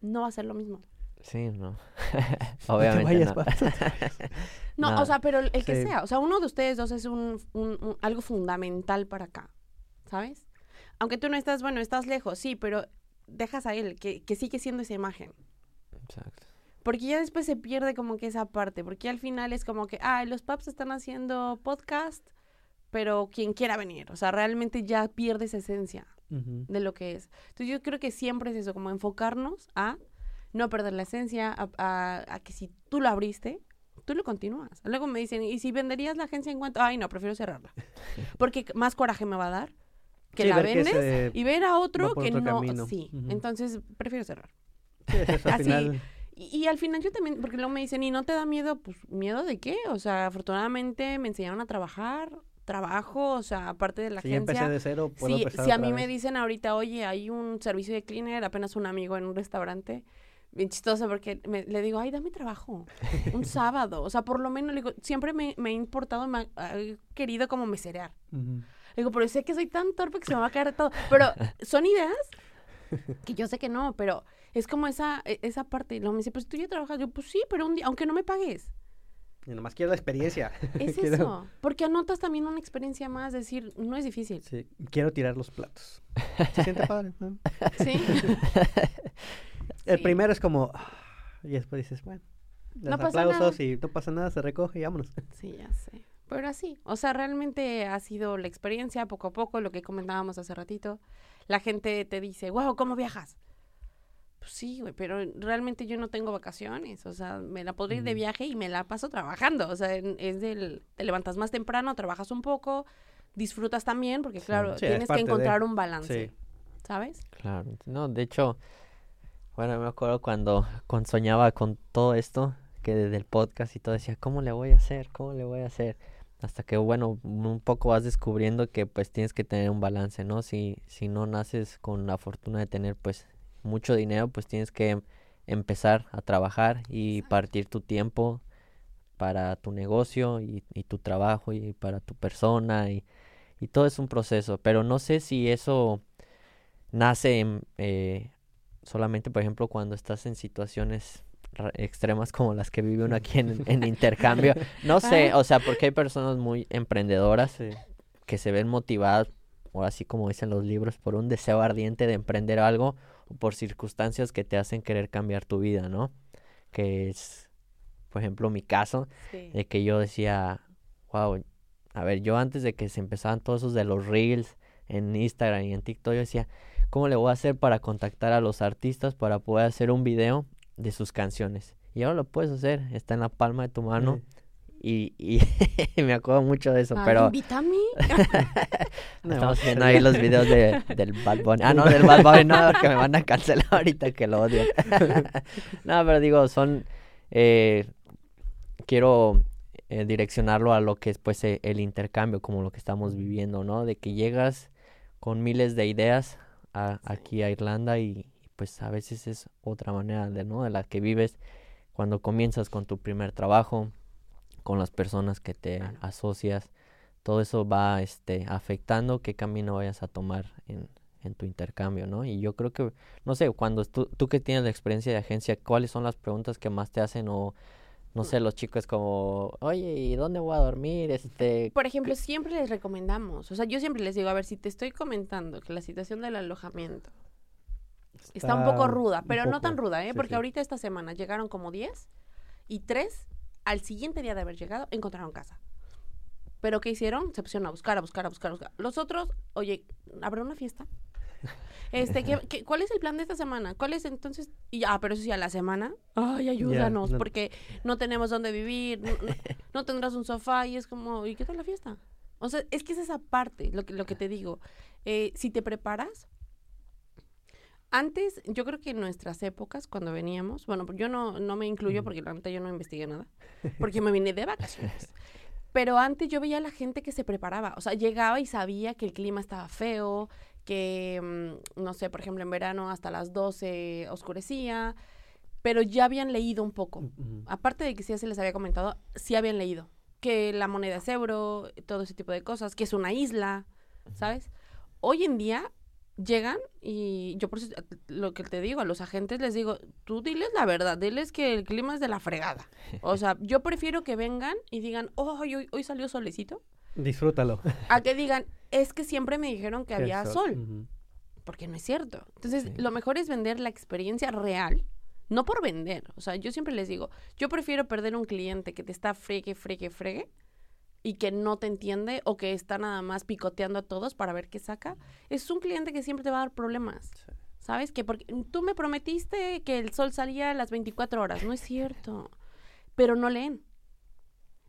no va a ser lo mismo. Sí, no. No te Obviamente vayas, no. pa. No, No. o sea, pero el que Sí. sea, o sea, uno de ustedes dos es un, un- un- algo fundamental para acá, ¿sabes? Aunque tú no estás, bueno, estás lejos, sí, pero dejas a él, que, que sigue siendo esa imagen. Exacto. Porque ya después se pierde como que esa parte, porque al final es como que, ah, los paps están haciendo podcast, pero quien quiera venir, o sea, realmente ya pierde esa esencia de lo que es. Entonces yo creo que siempre es eso, como enfocarnos a no perder la esencia, a, a- a que si tú lo abriste, tú lo continúas. Luego me dicen, ¿y si venderías la agencia en cuanto? Ay, no, prefiero cerrarla. Porque más coraje me va a dar que Sí, la que vendes y ver a otro que otro no. camino. Sí, entonces prefiero cerrar. Sí, eso, Así, final, Y, y al final yo también, porque luego me dicen, ¿y no te da miedo? Pues, ¿miedo de qué? O sea, afortunadamente me enseñaron a trabajar, trabajo, o sea, aparte de la si ya empecé agencia. de cero, puedo Si, si a mí me dicen ahorita, oye, hay un servicio de cleaner, apenas un amigo en un restaurante, bien chistoso porque me- le digo, ay, dame trabajo, un sábado, o sea, por lo menos, le digo, siempre me, me he importado, me ha- he querido como meserear. Le digo, pero sé que soy tan torpe que se me va a caer todo. Pero son ideas que yo sé que no, pero es como esa, e- esa parte. Y luego me dice, pues tú ya trabajas. Yo, pues sí, pero un día, aunque no me pagues. Y nomás quiero la experiencia. Es Quiero- eso. Porque anotas también una experiencia más, decir, no es difícil. Sí, quiero tirar los platos. Se siente padre. ¿no? Sí. El Sí. primero es como... ah, Y después dices, bueno, No los pasa aplausos nada. y no pasa nada, se recoge y vámonos. Sí, ya sé. Pero así, o sea, realmente ha sido la experiencia poco a poco, lo que comentábamos hace ratito. La gente te dice, wow, ¿cómo viajas? Pues sí, güey, pero realmente yo no tengo vacaciones, o sea, me la podría ir de viaje y me la paso trabajando, o sea, es del, te levantas más temprano, trabajas un poco, disfrutas también, porque claro, Sí, es tienes que de- encontrar un balance, Sí. ¿sabes? Claro, no, de hecho, bueno, me acuerdo cuando, cuando soñaba con todo esto, que desde el podcast y todo decía, ¿cómo le voy a hacer? ¿Cómo le voy a hacer? Hasta que, bueno, un poco vas descubriendo que pues tienes que tener un balance, ¿no? Si, si no naces con la fortuna de tener pues mucho dinero, pues tienes que empezar a trabajar y Exacto. partir tu tiempo para tu negocio y, y tu trabajo y para tu persona y, y todo es un proceso, pero no sé si eso nace en, eh, solamente, por ejemplo, cuando estás en situaciones extremas como las que vive uno aquí en, en intercambio. No sé, o sea, porque hay personas muy emprendedoras Sí. que se ven motivadas, o así como dicen los libros, por un deseo ardiente de emprender algo o por circunstancias que te hacen querer cambiar tu vida, ¿no? Que es, por ejemplo, mi caso, Sí. de que yo decía, wow, a ver, yo antes de que se empezaban todos esos de los reels en Instagram y en TikTok, yo decía, ¿cómo le voy a hacer para contactar a los artistas para poder hacer un video de sus canciones? Y ahora lo puedes hacer, está en la palma de tu mano y, y me acuerdo mucho de eso, Ay, pero invítame. No, estamos viendo ahí los videos de, del Bad Bunny. Ah, no, del Bad Bunny no, porque me van a cancelar ahorita que lo odio. no, pero digo, son... eh, quiero eh, direccionarlo a lo que es pues el intercambio, como lo que estamos viviendo, ¿no? De que llegas con miles de ideas a- aquí a Irlanda y pues a veces es otra manera de, ¿no? De la que vives cuando comienzas con tu primer trabajo, con las personas que te asocias, todo eso va este, afectando qué camino vayas a tomar en, en tu intercambio, ¿no? Y yo creo que, no sé, cuando tú, tú que tienes la experiencia de agencia, ¿cuáles son las preguntas que más te hacen o, no sé, los chicos como, oye, ¿y dónde voy a dormir? Este, Por ejemplo, siempre les recomendamos, o sea, yo siempre les digo, a ver, si te estoy comentando que la situación del alojamiento está un poco ruda, pero no tan ruda, ¿eh? sí, Porque sí. ahorita esta semana llegaron como 10 y 3 al siguiente día de haber llegado encontraron casa. Pero ¿qué hicieron? Se pusieron a buscar, a buscar, a buscar, a buscar. Los otros, oye, ¿habrá una fiesta? Este, ¿qué, qué- cuál es el plan de esta semana? ¿Cuál es entonces? Y, ah, pero eso sí, a la semana. Ay, ayúdanos, no- porque no tenemos dónde vivir, no, tendrás un sofá y es como, ¿y qué tal la fiesta? O sea, es que es esa parte, lo que, lo que te digo. Eh, si te preparas, antes, yo creo que en nuestras épocas, cuando veníamos, bueno, yo no, no me incluyo porque la neta yo no investigué nada, porque me vine de vacaciones. Pero antes yo veía a la gente que se preparaba, o sea, llegaba y sabía que el clima estaba feo, que, mm, no sé, por ejemplo, en verano hasta las 12 oscurecía, pero ya habían leído un poco. Aparte de que sí ya se les había comentado, sí habían leído que la moneda es euro, todo ese tipo de cosas, que es una isla, ¿sabes? Hoy en día llegan y yo por eso lo que te digo a los agentes les digo, tú diles la verdad, diles que el clima es de la fregada. O sea, yo prefiero que vengan y digan, oh, hoy, hoy salió solecito, Disfrútalo. a que digan, es que siempre me dijeron que había sol porque no es cierto. Entonces, Sí. lo mejor es vender la experiencia real, no por vender. O sea, yo siempre les digo, yo prefiero perder un cliente que te está fregue, fregue, fregue y que no te entiende o que está nada más picoteando a todos para ver qué saca. Es un cliente que siempre te va a dar problemas. Sí. ¿Sabes? Que porque tú me prometiste que el sol salía a las 24 horas. No es cierto. Pero no leen.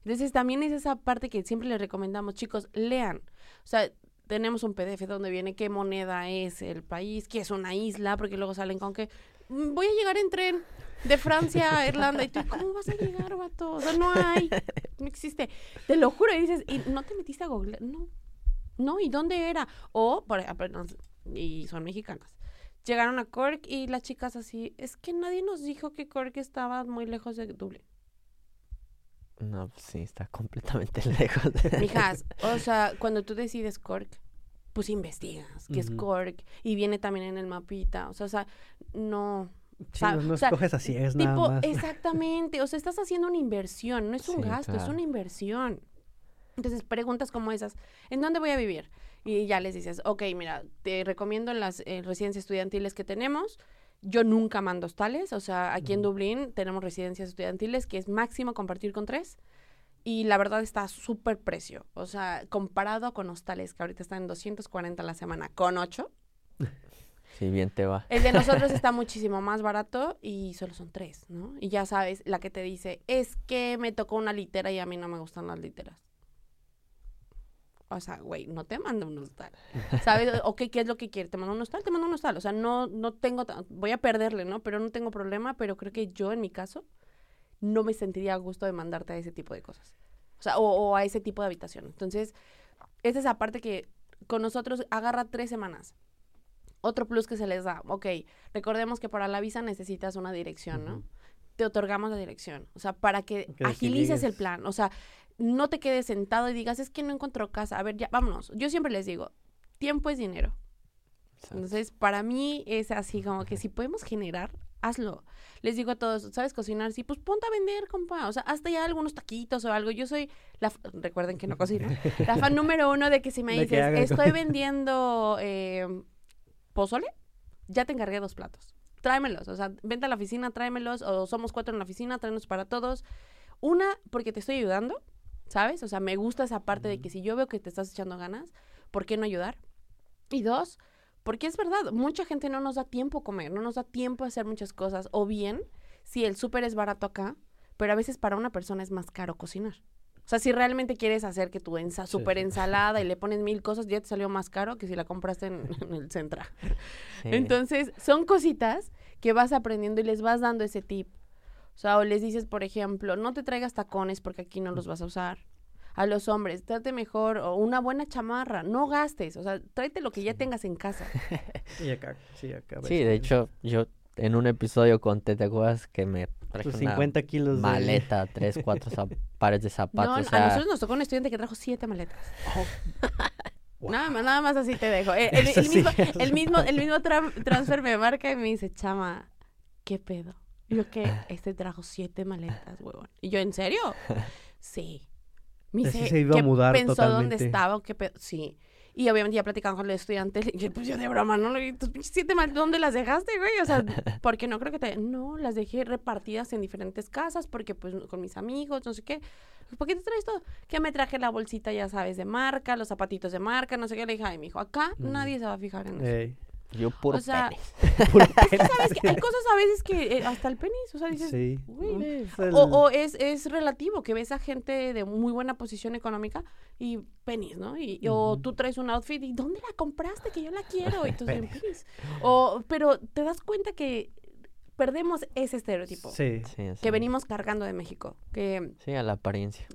Entonces también es esa parte que siempre les recomendamos, chicos, lean. O sea, tenemos un PDF donde viene qué moneda es el país, qué es una isla, porque luego salen con que "Mm, voy a llegar en tren de Francia a Irlanda. Y tú, ¿cómo vas a llegar, vato? O sea, no hay, no existe. Te lo juro. Y dices, ¿y no te metiste a Google? No. No, ¿y dónde era? O, por y son mexicanas. Llegaron a Cork y las chicas así, es que nadie nos dijo que Cork estaba muy lejos de Dublín. No, pues sí, está completamente lejos. Mijas, o sea, cuando tú decides Cork, pues investigas que es Ujú. Cork y viene también en el mapita. O sea, o sea no. Sí, no, no o sea, escoges así, es nada tipo, más. exactamente. O sea, estás haciendo una inversión, no es un Sí, gasto, es una inversión. Entonces, preguntas como esas, ¿en dónde voy a vivir? Y ya les dices, ok, mira, te recomiendo en las eh, residencias estudiantiles que tenemos. Yo nunca mando hostales, o sea, aquí en. Dublín tenemos residencias estudiantiles que es máximo compartir con tres. Y la verdad está súper precio. O sea, comparado con hostales que ahorita están en 240 la semana con 8, Si bien te va. el de nosotros está muchísimo más barato y solo son tres, ¿no? Y ya sabes, la que te dice, es que me tocó una litera y a mí no me gustan las literas. O sea, güey, no te mando un hostal. ¿Sabes? Ok, ¿qué es lo que quiere? ¿Te mando un hostal? Te mando un hostal. O sea, no, no tengo, voy a perderle, ¿no? Pero no tengo problema, pero creo que yo en mi caso no me sentiría a gusto de mandarte a ese tipo de cosas. O sea, o, o a ese tipo de habitación. Entonces, esa es la parte que con nosotros agarra tres semanas. Otro plus que se les da, ok, recordemos que para la visa necesitas una dirección, ¿no? Ujú. Te otorgamos la dirección, o sea, para que Que- agilices el plan, o sea, no te quedes sentado y digas, es que no encontró casa, a ver, ya, vámonos. Yo siempre les digo, tiempo es dinero. Entonces, para mí es así como que si podemos generar, hazlo. Les digo a todos, ¿sabes cocinar? Sí, pues ponte a vender, compa. O sea, hasta ya algunos taquitos o algo. Yo soy la, recuerden que no cocino, la fan número uno de que si me De dices, estoy comida". vendiendo eh, pozole, ya te encargué dos platos. Tráemelos, o sea, vente a la oficina, tráemelos, o somos cuatro en la oficina, tráenos para todos. Una, porque te estoy ayudando, ¿sabes? O sea, me gusta esa parte de que si yo veo que te estás echando ganas, ¿por qué no ayudar? Y dos, porque es verdad, mucha gente no nos da tiempo a comer, no nos da tiempo a hacer muchas cosas. O bien, si el súper es barato acá, pero a veces para una persona es más caro cocinar. O sea, si realmente quieres hacer que tu ensa súper sí. ensalada y le pones mil cosas, ya te salió más caro que si la compraste en, en el Centra. Entonces, son cositas que vas aprendiendo y les vas dando ese tip. O sea, o les dices, por ejemplo, no te traigas tacones porque aquí no los vas a usar. A los hombres, trate mejor o una buena chamarra, no gastes, o sea, tráete lo que ya tengas en casa. Y acá, sí, acá. Sí, de hecho, yo en un episodio conté, ¿te acuerdas que me traje Tus una 50 kilos de... maleta, tres, cuatro zap- pares de No, zapatos? a nosotros nos tocó un estudiante que trajo siete maletas. Wow. Nada más, nada más así te dejo. Eh, El, mismo, el mismo, el mismo tra- transfer me marca y me dice, chama, ¿qué pedo? Y yo, ¿qué? Este trajo siete maletas, huevón. Y yo, ¿en serio? Sí. Me dice, se iba a ¿qué mudar pensó dónde estaba o qué pedo? Sí. Y obviamente ya platicando con el estudiante, le dije, pues yo de broma, ¿no? Tus siete maletas, ¿dónde las dejaste, güey? O sea, porque no creo que te... No, las dejé repartidas en diferentes casas porque pues con mis amigos, no sé qué. ¿Por qué te traes todo? Que me traje la bolsita, ya sabes, de marca, los zapatitos de marca, no sé qué. Le dije, ay, mijo, acá Mm. nadie se va a fijar en eso. Yo puro o sea, puro ¿Sabes que Hay cosas a veces que eh, hasta el penis, o sea, dices... Sí. Es el- O, o es, es relativo, que ves a gente de muy buena posición económica y penis, ¿no? Y, y- O tú traes un outfit y ¿dónde la compraste? Que yo la quiero. Y tú dices, penis. O, pero te das cuenta que perdemos ese estereotipo Sí. Sí, sí. que venimos cargando de México. Que Sí, a la apariencia.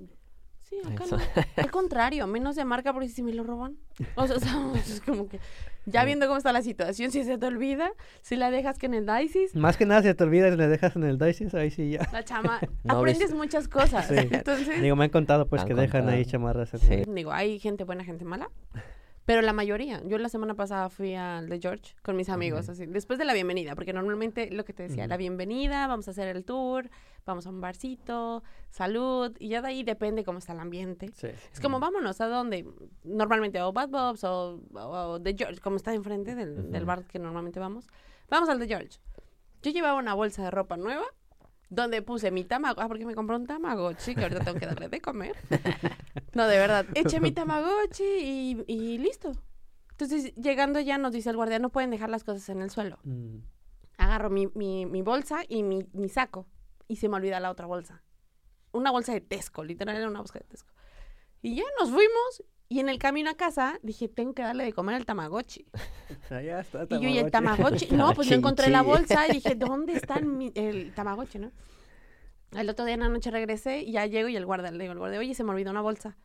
sí, acá Eso. no. Al contrario, menos de marca porque si me lo roban. O sea, o sea, es como que ya viendo cómo está la situación, si se te olvida, si la dejas que en el Dices, Más que nada, si te olvidas y le dejas en el Dices, ahí sí ya. la chama, No, aprendes ves- muchas cosas. Sí. Entonces, Digo, me han contado pues Han que dejan ahí chamarras. Sí. el- Digo, hay gente buena, gente mala. Pero la mayoría. Yo la semana pasada fui al de George con mis amigos, así. Después de la bienvenida, porque normalmente lo que te decía, la bienvenida, vamos a hacer el tour, vamos a un barcito, salud, y ya de ahí depende cómo está el ambiente. Sí. Es como, vámonos, ¿a dónde? Normalmente, o Bad Bobs, o, o The George, como está enfrente del, del bar que normalmente vamos. Vamos al de George. Yo llevaba una bolsa de ropa nueva, donde puse mi tamago, ah, porque me compré un tamagotchi, que ahorita tengo que darle de comer. No, de verdad, eché mi tamagotchi y, y listo. Entonces, llegando ya nos dice el guardia, no pueden dejar las cosas en el suelo. Mm. Agarro mi, mi, mi bolsa y mi, mi saco, y se me olvida la otra bolsa. Una bolsa de Tesco, literal era una bolsa de Tesco. Y ya nos fuimos Y en el camino a casa dije, tengo que darle de comer al Tamagotchi. Allá está Y yo, ¿y el Tamagotchi. Tamagotchi? No, pues no encontré la bolsa y dije, ¿dónde está el, mi- el Tamagotchi, no? El otro día en la noche regresé y ya llego y el guarda, le digo al guardia, oye, se me olvidó una bolsa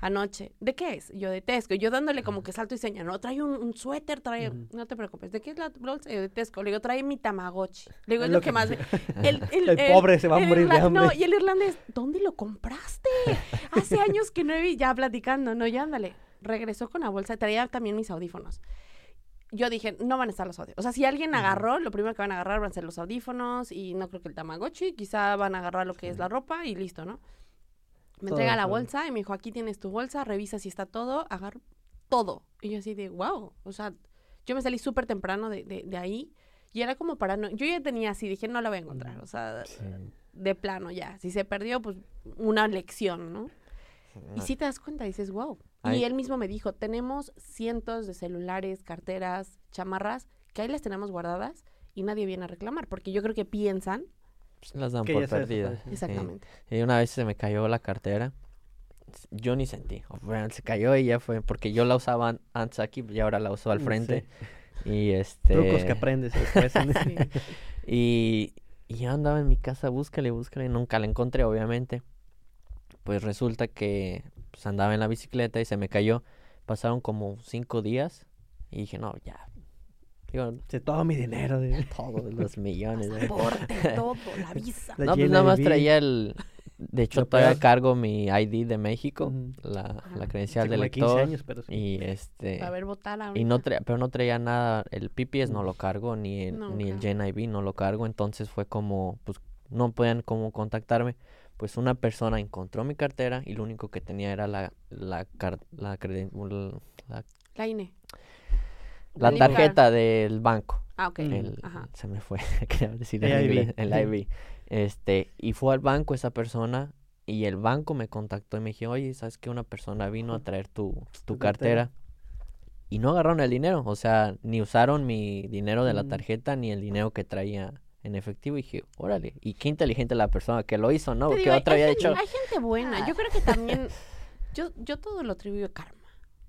anoche. ¿De qué es? Yo de Tesco. Yo dándole como que salto y seña, no, trae un, un suéter, trae, no te preocupes. ¿De qué es la bolsa? Yo de Tesco. Le digo, trae mi Tamagotchi. Le digo, Es lo lo que que- más... me- El, El pobre se va a el morir de hambre. No, y el irlandés, ¿dónde lo compraste? Hace años que no vi, ya platicando, no, ya ándale. Regresó con la bolsa, traía también mis audífonos. Yo dije, no van a estar los audífonos. O sea, si alguien agarró, lo primero que van a agarrar van a ser los audífonos y no creo que el Tamagotchi. Quizá van a agarrar lo que es la ropa y listo, ¿no? Me Todo, entrega la todo. bolsa y me dijo, aquí tienes tu bolsa, revisa si está todo, agarro todo. Y yo así de, wow. O sea, yo me salí súper temprano de, de, de ahí y era como para no... Yo ya tenía así, dije, no la voy a encontrar. O sea, Sí. de plano ya. Si se perdió, pues una lección, ¿no? Y Ah, si te das cuenta, dices, wow. Ay. Y él mismo me dijo, tenemos cientos de celulares, carteras, chamarras, que ahí las tenemos guardadas y nadie viene a reclamar, porque yo creo que piensan, pues, las dan Que por perdidas. exactamente. Y una vez se me cayó la cartera. Yo ni sentí. se cayó y ya fue. Porque yo la usaba an- antes aquí y ahora la uso al Mm, frente. sí. Y este. Trucos que aprendes después. Sí. Y, y yo andaba en mi casa, búscale, búscale, nunca la encontré, obviamente. Pues resulta que pues, andaba en la bicicleta y se me cayó. Pasaron como cinco días y dije, no, ya. Digo, Se todo mi dinero. de- todos los millones. ¿eh? Pasaporte, todo, la visa. La No, pues nada más traía el... De hecho, todavía peor. cargo mi ID de México, la, la credencial Hace de como de 15 lector. años, pero sí. Y este... A ver, votar Y no ahorita. traía, pero no traía nada, el PPS no lo cargo, ni el, ni el. GNIB no lo cargo, entonces fue como, pues, no podían como contactarme, pues una persona encontró mi cartera y lo único que tenía era la, la, la, la, La INE. La tarjeta del banco, Ah, ok. el- Ajá. se me fue, quería decir El en inglés, el IB, este, y fue al banco esa persona y el banco me contactó y me dijo, oye, ¿sabes que Una persona vino a traer tu, tu Tu cartera. cartera y no agarraron el dinero, o sea, ni usaron mi dinero de la Mm. tarjeta ni el dinero que traía en efectivo y dije, órale, y qué inteligente la persona que lo hizo, ¿no? Te Que digo, hay- otra había gente, hecho... hay gente buena. Yo creo que también. Yo, yo todo lo atribuyo a karma.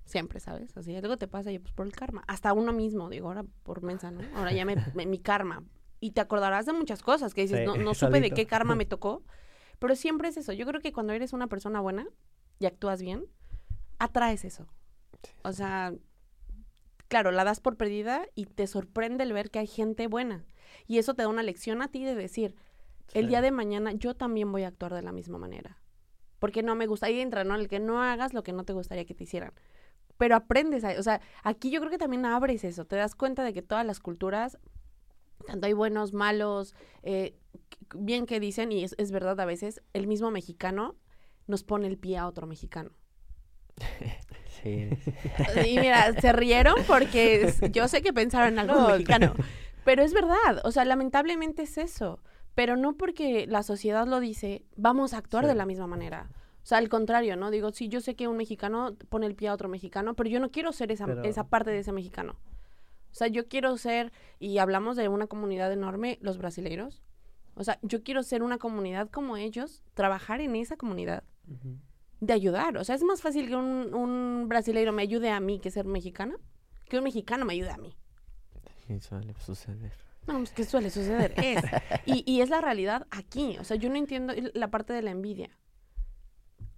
Siempre, ¿sabes? Así algo te pasa y pues por el karma. Hasta uno mismo, digo, ahora por mensa, ¿no? Ahora ya me, me- mi karma. Y te acordarás de muchas cosas que dices, Sí, no, no supe de qué karma me tocó. Pero siempre es eso. Yo creo que cuando eres una persona buena y actúas bien, atraes eso. O sea, claro, la das por perdida y te sorprende el ver que hay gente buena. Y eso te da una lección a ti de decir, el día de mañana yo también voy a actuar de la misma manera. Porque no me gusta, ahí entra, ¿no? El que no hagas lo que no te gustaría que te hicieran. Pero aprendes, a- o sea, aquí yo creo que también abres eso, te das cuenta de que todas las culturas, tanto hay buenos, malos, eh, bien que dicen, y es, es verdad a veces, el mismo mexicano nos pone el pie a otro mexicano. Sí, Y mira, se rieron porque es- yo sé que pensaron en algo No, mexicano. Pero es verdad, o sea, lamentablemente es eso. Pero no porque la sociedad lo dice, vamos a actuar Sí. de la misma manera. O sea, al contrario, ¿no? Digo, sí, yo sé que un mexicano pone el pie a otro mexicano, pero yo no quiero ser esa, Pero- esa parte de ese mexicano. O sea, yo quiero ser, y hablamos de una comunidad enorme, los brasileiros. O sea, yo quiero ser una comunidad como ellos, trabajar en esa comunidad de ayudar. O sea, es más fácil que un, un brasileiro me ayude a mí que ser mexicana, que un mexicano me ayude a mí. sí suele suceder. No, es que suele suceder. Es. Y, y es la realidad aquí. O sea, yo no entiendo la parte de la envidia.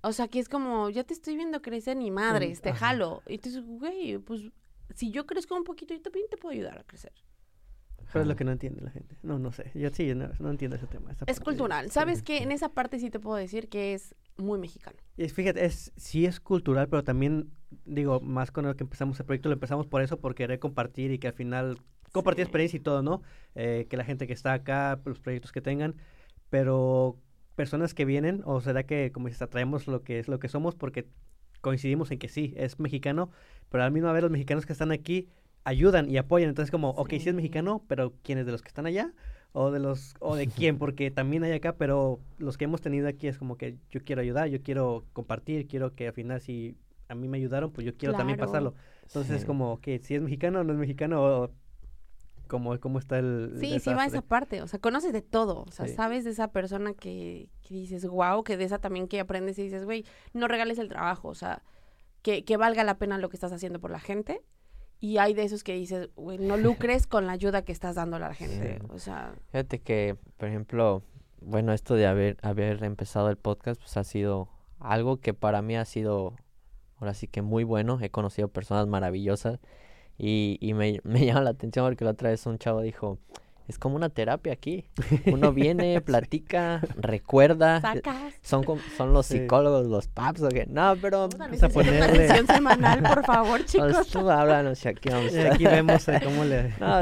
O sea, que es como, ya te estoy viendo crecer, ni madres, te ajá. jalo. Y tú dices, güey, pues si yo crezco un poquito, yo también te puedo ayudar a crecer. Pero es lo que no entiende la gente. No, no sé. Yo sí, no, no entiendo ese tema. esa Es cultural. Sí. ¿Sabes qué? En esa parte sí te puedo decir que es muy mexicano. Y es- fíjate, es, sí es cultural, pero también, digo, más con lo que empezamos el proyecto, lo empezamos por eso, por querer compartir y que al final, compartir Sí. experiencia y todo, ¿no? Eh, que la gente que está acá, los proyectos que tengan, pero personas que vienen, o será que, como dices, atraemos lo que es lo que somos porque coincidimos en que sí, es mexicano, pero al mismo vez los mexicanos que están aquí ayudan y apoyan, entonces como, ok, sí es mexicano, pero ¿quién es de los que están allá? o de los o de quién porque también hay acá pero los que hemos tenido aquí es como que yo quiero ayudar yo quiero compartir quiero que al final si a mí me ayudaron pues yo quiero también pasarlo. Entonces es como que si es mexicano o no es mexicano o cómo cómo está el Sí, sí va desastre. esa parte, o sea, conoces de todo, o sea, Sí. sabes de esa persona que, que dices, wow, que de esa también que aprendes y dices, güey, no regales el trabajo, o sea, que, que valga la pena lo que estás haciendo por la gente. Y hay de esos que dices, güey, no lucres con la ayuda que estás dando a la gente. O sea, Fíjate que, por ejemplo, bueno, esto de haber, haber empezado el podcast, pues ha sido algo que para mí ha sido, ahora sí que muy bueno. He conocido personas maravillosas y, y me, me llama la atención porque la otra vez un chavo dijo, es como una terapia aquí. Uno viene, platica, recuerda. sacas. Son, son los Sí. psicólogos, los paps o qué. No, pero... Vamos a una ponerle- sesión semanal, por favor, Pues chicos. tú háblanos y aquí vamos Y aquí vemos eh, cómo le... No,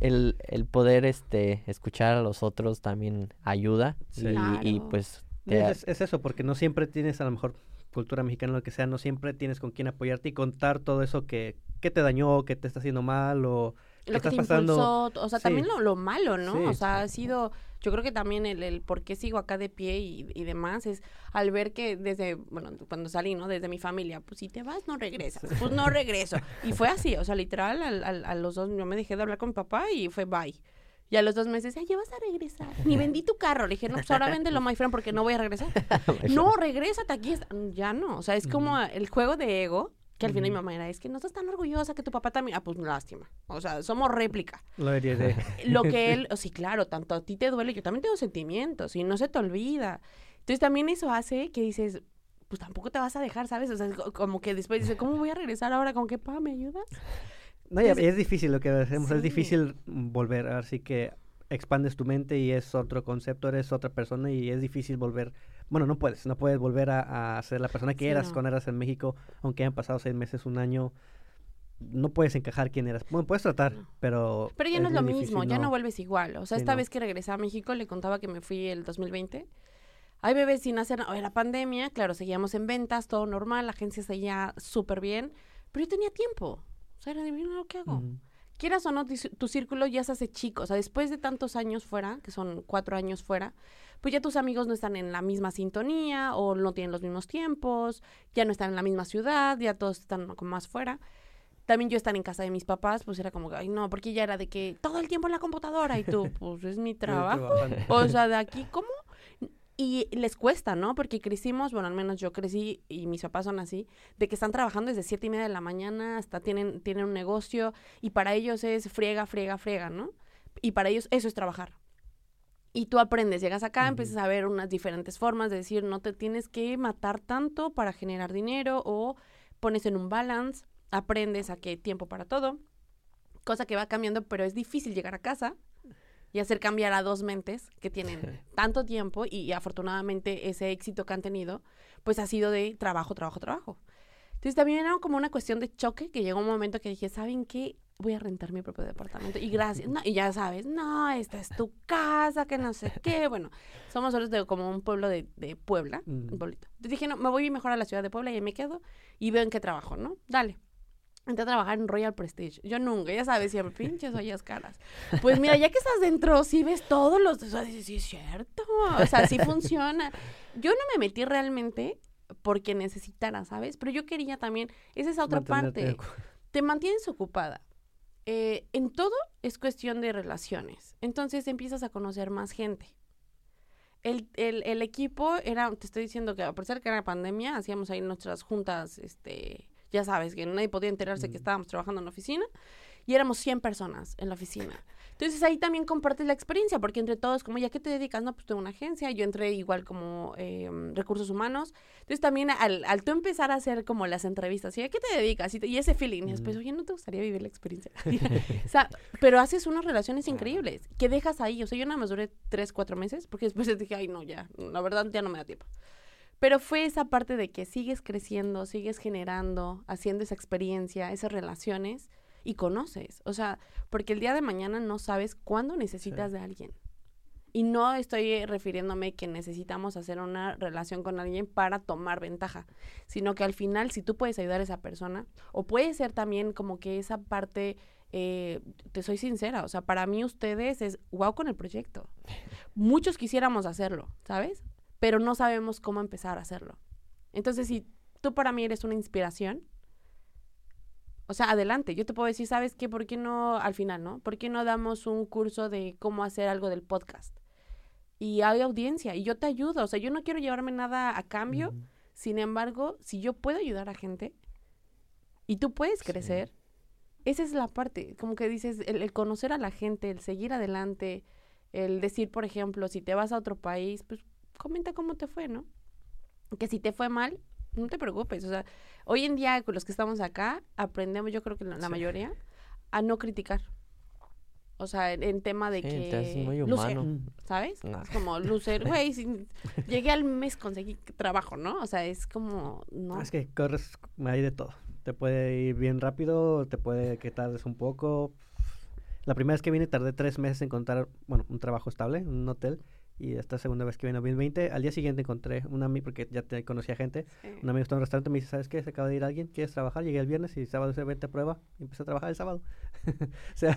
el, el poder este escuchar a los otros también ayuda Sí. y, y, Claro. pues Y te- Es, es eso, porque no siempre tienes a lo mejor cultura mexicana, lo que sea, no siempre tienes con quién apoyarte y contar todo eso que, que te dañó, que te está haciendo mal o lo que te pasando- impulsó, o sea, Sí. también lo, lo malo, ¿no? Sí, o sea, ha sido, yo creo que también el, el por qué sigo acá de pie y, y demás es al ver que desde, bueno, cuando salí, ¿no? Desde mi familia, pues si te vas, no regresas, pues no regreso. Y fue así, o sea, literal, al- al- a los dos, yo me dejé de hablar con mi papá y fue bye. Y a los dos meses, ay, ya vas a regresar. Ni vendí tu carro. Le dije, no, pues ahora véndelo, my friend, porque no voy a regresar. no, regrésate aquí. está- Ya no. O sea, es como el juego de ego, que al final mi mamá era, es que no estás tan orgullosa que tu papá también. Ah, pues lástima. O sea, somos réplica. lo heredé. Lo que él, o sí, claro, tanto a ti te duele, yo también tengo sentimientos y no se te olvida. Entonces también eso hace que dices, pues tampoco te vas a dejar, ¿sabes? O sea, como que después dices, ¿cómo voy a regresar ahora? ¿Con qué pa me ayudas? No, Es- es difícil lo que hacemos, es difícil volver, así que expandes tu mente y es otro concepto, eres otra persona y es difícil volver, bueno, no puedes, no puedes volver a, a ser la persona que Sí, eras no. cuando eras en México, aunque hayan pasado seis meses, un año, no puedes encajar quién eras. Bueno, puedes tratar, No. pero... Pero ya no es lo mismo, ya no vuelves igual. O sea, Sí, esta vez que regresé a México, le contaba que me fui el 2020. Hay bebés sin hacer. Era pandemia, claro, seguíamos en ventas, todo normal, la agencia seguía súper bien, pero yo tenía tiempo. O sea, mira lo que hago. Quieras o no, tu, círculo ya se hace chico. O sea, después de tantos años fuera, que son cuatro años fuera, pues ya tus amigos no están en la misma sintonía o no tienen los mismos tiempos, ya no están en la misma ciudad, ya todos están como más fuera. También yo estar en casa de mis papás, pues era como, que, ay, no, porque ya era de que todo el tiempo en la computadora y tú, pues es mi trabajo. O sea, de aquí, ¿cómo? Y les cuesta, ¿no? Porque crecimos, bueno, al menos yo crecí y mis papás son así, de que están trabajando desde siete y media de la mañana hasta tienen, tienen un negocio y para ellos es friega, friega, friega, ¿no? Y para ellos eso es trabajar. Y tú aprendes, llegas acá, empiezas a ver unas diferentes formas de decir, no te tienes que matar tanto para generar dinero o pones en un balance, aprendes a que tiempo para todo, cosa que va cambiando, pero es difícil llegar a casa y hacer cambiar a dos mentes que tienen tanto tiempo y, afortunadamente ese éxito que han tenido, pues ha sido de trabajo, trabajo, trabajo. Entonces también era como una cuestión de choque que llegó un momento que dije, ¿saben qué? Voy a rentar mi propio departamento. Y gracias. No, y ya sabes, no, esta es tu casa, que no sé qué. Bueno, somos solos de como un pueblo de, de Puebla, Mm. un pueblito. Entonces dije, no, me voy mejor a la ciudad de Puebla y ahí me quedo y veo en qué trabajo, ¿no? Dale. Entré a trabajar en Royal Prestige. Yo nunca, ya sabes, siempre pinches ollas caras. Pues mira, ya que estás dentro, sí ves todos los... O sea, sí es cierto. O sea, sí funciona. Yo no me metí realmente porque necesitara, ¿sabes? Pero yo quería también... Esa es otra Mantenerte parte. Te mantienes ocupada. Eh, en todo es cuestión de relaciones. Entonces empiezas a conocer más gente. El, el, el equipo era, te estoy diciendo que a pesar que era pandemia, hacíamos ahí nuestras juntas, este, ya sabes, que nadie podía enterarse que Mm. estábamos trabajando en la oficina y éramos 100 personas en la oficina. Entonces ahí también compartes la experiencia, porque entre todos, como, ¿ya qué te dedicas? No, pues tengo una agencia, yo entré igual como eh, recursos humanos. Entonces también al, al tú empezar a hacer como las entrevistas, ¿y a qué te dedicas? Y, te- y ese feeling, y después, Ujú. oye, ¿no te gustaría vivir la experiencia? o sea, pero haces unas relaciones increíbles que dejas ahí. O sea, yo nada más duré tres, cuatro meses, porque después dije, ay, no, ya, la verdad ya no me da tiempo. Pero fue esa parte de que sigues creciendo, sigues generando, haciendo esa experiencia, esas relaciones y conoces. O sea, porque el día de mañana no sabes cuándo necesitas de alguien. Y no estoy refiriéndome que necesitamos hacer una relación con alguien para tomar ventaja, sino que al final si tú puedes ayudar a esa persona, o puede ser también como que esa parte, eh, te soy sincera, o sea, para mí ustedes es wow con el proyecto. Muchos quisiéramos hacerlo, ¿sabes? Pero no sabemos cómo empezar a hacerlo. Entonces, si tú para mí eres una inspiración, o sea, adelante. Yo te puedo decir, ¿sabes qué? ¿Por qué no, al final, no? ¿Por qué no damos un curso de cómo hacer algo del podcast? Y hay audiencia y yo te ayudo. O sea, yo no quiero llevarme nada a cambio. Sin embargo, si yo puedo ayudar a gente, Y tú puedes Sí. crecer. Esa es la parte, como que dices, el, el conocer a la gente, el seguir adelante, el decir, por ejemplo, si te vas a otro país, pues comenta cómo te fue, ¿no? Que si te fue mal, no te preocupes. O sea, hoy en día con los que estamos acá, aprendemos, yo creo que la, la Sí. mayoría, a no criticar. O sea, en, en tema de Sí, que... haces muy humano. ¿Sabes? No. Es como loser, güey, si- llegué al mes, conseguí trabajo, ¿no? O sea, es como, no. Es que corres, hay de todo. Te puede ir bien rápido, te puede que tardes un poco. La primera vez que vine tardé tres meses en encontrar, bueno, un trabajo estable, un hotel. Y esta segunda vez que vine en 2020, al día siguiente encontré una amiga, porque ya te conocía gente, Sí. un amigo está en un restaurante me dice, ¿sabes qué? Se acaba de ir alguien, ¿quieres trabajar? Llegué el viernes y sábado se vente a prueba y empecé a trabajar el sábado. o sea,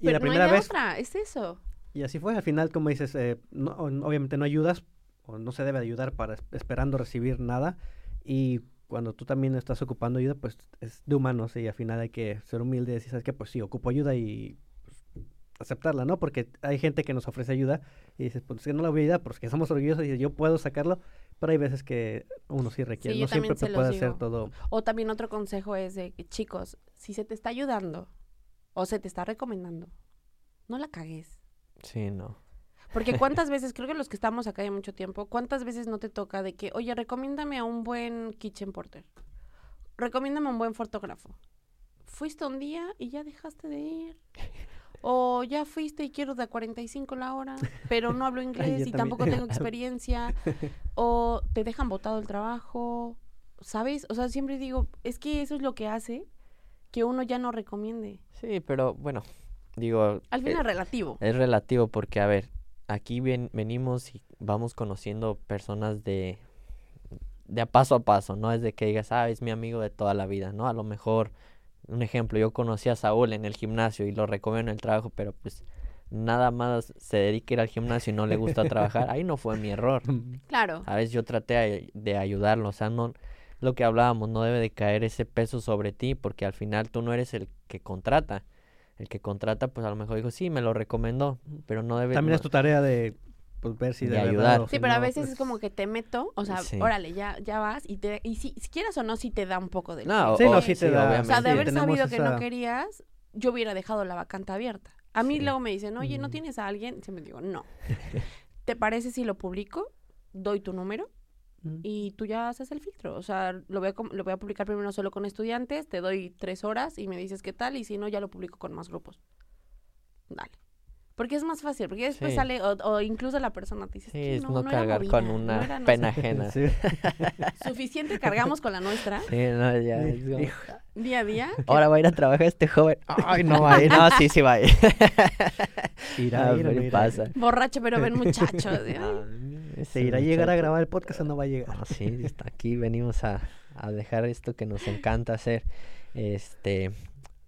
y Pero la no primera hay vez, otra, es eso. y así fue, al final, como dices, eh, no- obviamente no ayudas, o no se debe de ayudar para es- esperando recibir nada, y cuando tú también estás ocupando ayuda, pues es de humanos, y al final hay que ser humilde y decir, ¿sabes qué? Pues sí, ocupo ayuda y aceptarla, ¿no? Porque hay gente que nos ofrece ayuda y dices, pues es que no la voy a ayudar porque somos orgullosos y yo puedo sacarlo, pero hay veces que uno sí requiere, no siempre se puede hacer todo. O también otro consejo es de que, chicos, si se te está ayudando o se te está recomendando, no la cagues. Sí, no. Porque cuántas veces, creo que los que estamos acá de mucho tiempo, cuántas veces no te toca de que, oye, recomiéndame a un buen kitchen porter. Recomiéndame a un buen fotógrafo. Fuiste un día y ya dejaste de ir. O ya fuiste y quiero de a 45 la hora, pero no hablo inglés y también. tampoco tengo experiencia. O te dejan botado el trabajo. ¿Sabes? O sea, siempre digo, es que eso es lo que hace que uno ya no recomiende. Sí, pero bueno, digo, Al eh, fin es relativo. es relativo porque, a ver, aquí ven- venimos y vamos conociendo personas de, de a paso a paso, no es de que digas, ah, es mi amigo de toda la vida, ¿no? A lo mejor, un ejemplo, yo conocí a Saúl en el gimnasio y lo recomiendo en el trabajo, pero pues nada más se dedica a ir al gimnasio y no le gusta trabajar, ahí no fue mi error. Claro. ¿Sabes? Yo traté de- de ayudarlo, o sea, no lo que hablábamos, no debe de caer ese peso sobre ti, porque al final tú no eres el que contrata. El que contrata, pues a lo mejor dijo, sí, me lo recomendó, pero no debe... También no- es tu tarea de pues, ver si de, De verdad ayudar. Sí, pero a veces pues, es como que te meto, o sea, Sí. órale, ya, ya vas y te y si, si quieras o no, si te da un poco de No, Sí, o- no, sí te da- O sea, de sí, haber sabido que no querías, yo hubiera dejado la vacante abierta. A mí Sí. luego me dicen, oye, ¿no tienes a alguien? Siempre digo, no. ¿Te parece si lo publico? Doy tu número y tú ya haces el filtro. O sea, lo voy a, lo voy a publicar primero solo con estudiantes, te doy tres horas y me dices qué tal, y si no, ya lo publico con más grupos. Dale. Porque es más fácil, porque después Sí. sale, o, o incluso la persona te dice, Sí, es no, no, no era cargar movida, con no una era no pena qué". ajena. Sí. Suficiente cargamos con la nuestra Sí, no, ya, es como, Hijo, día a día. Ahora va a ir a trabajar este joven. Ay, no va a ir. No, sí, sí va a ir. irá, Ah, irá, pasa. Borracho, pero ven muchacho. de, "Ay". Ah, ¿Se irá a llegar a grabar el podcast o no va a llegar? No, sí, está aquí venimos a, a dejar esto que nos encanta hacer. Este,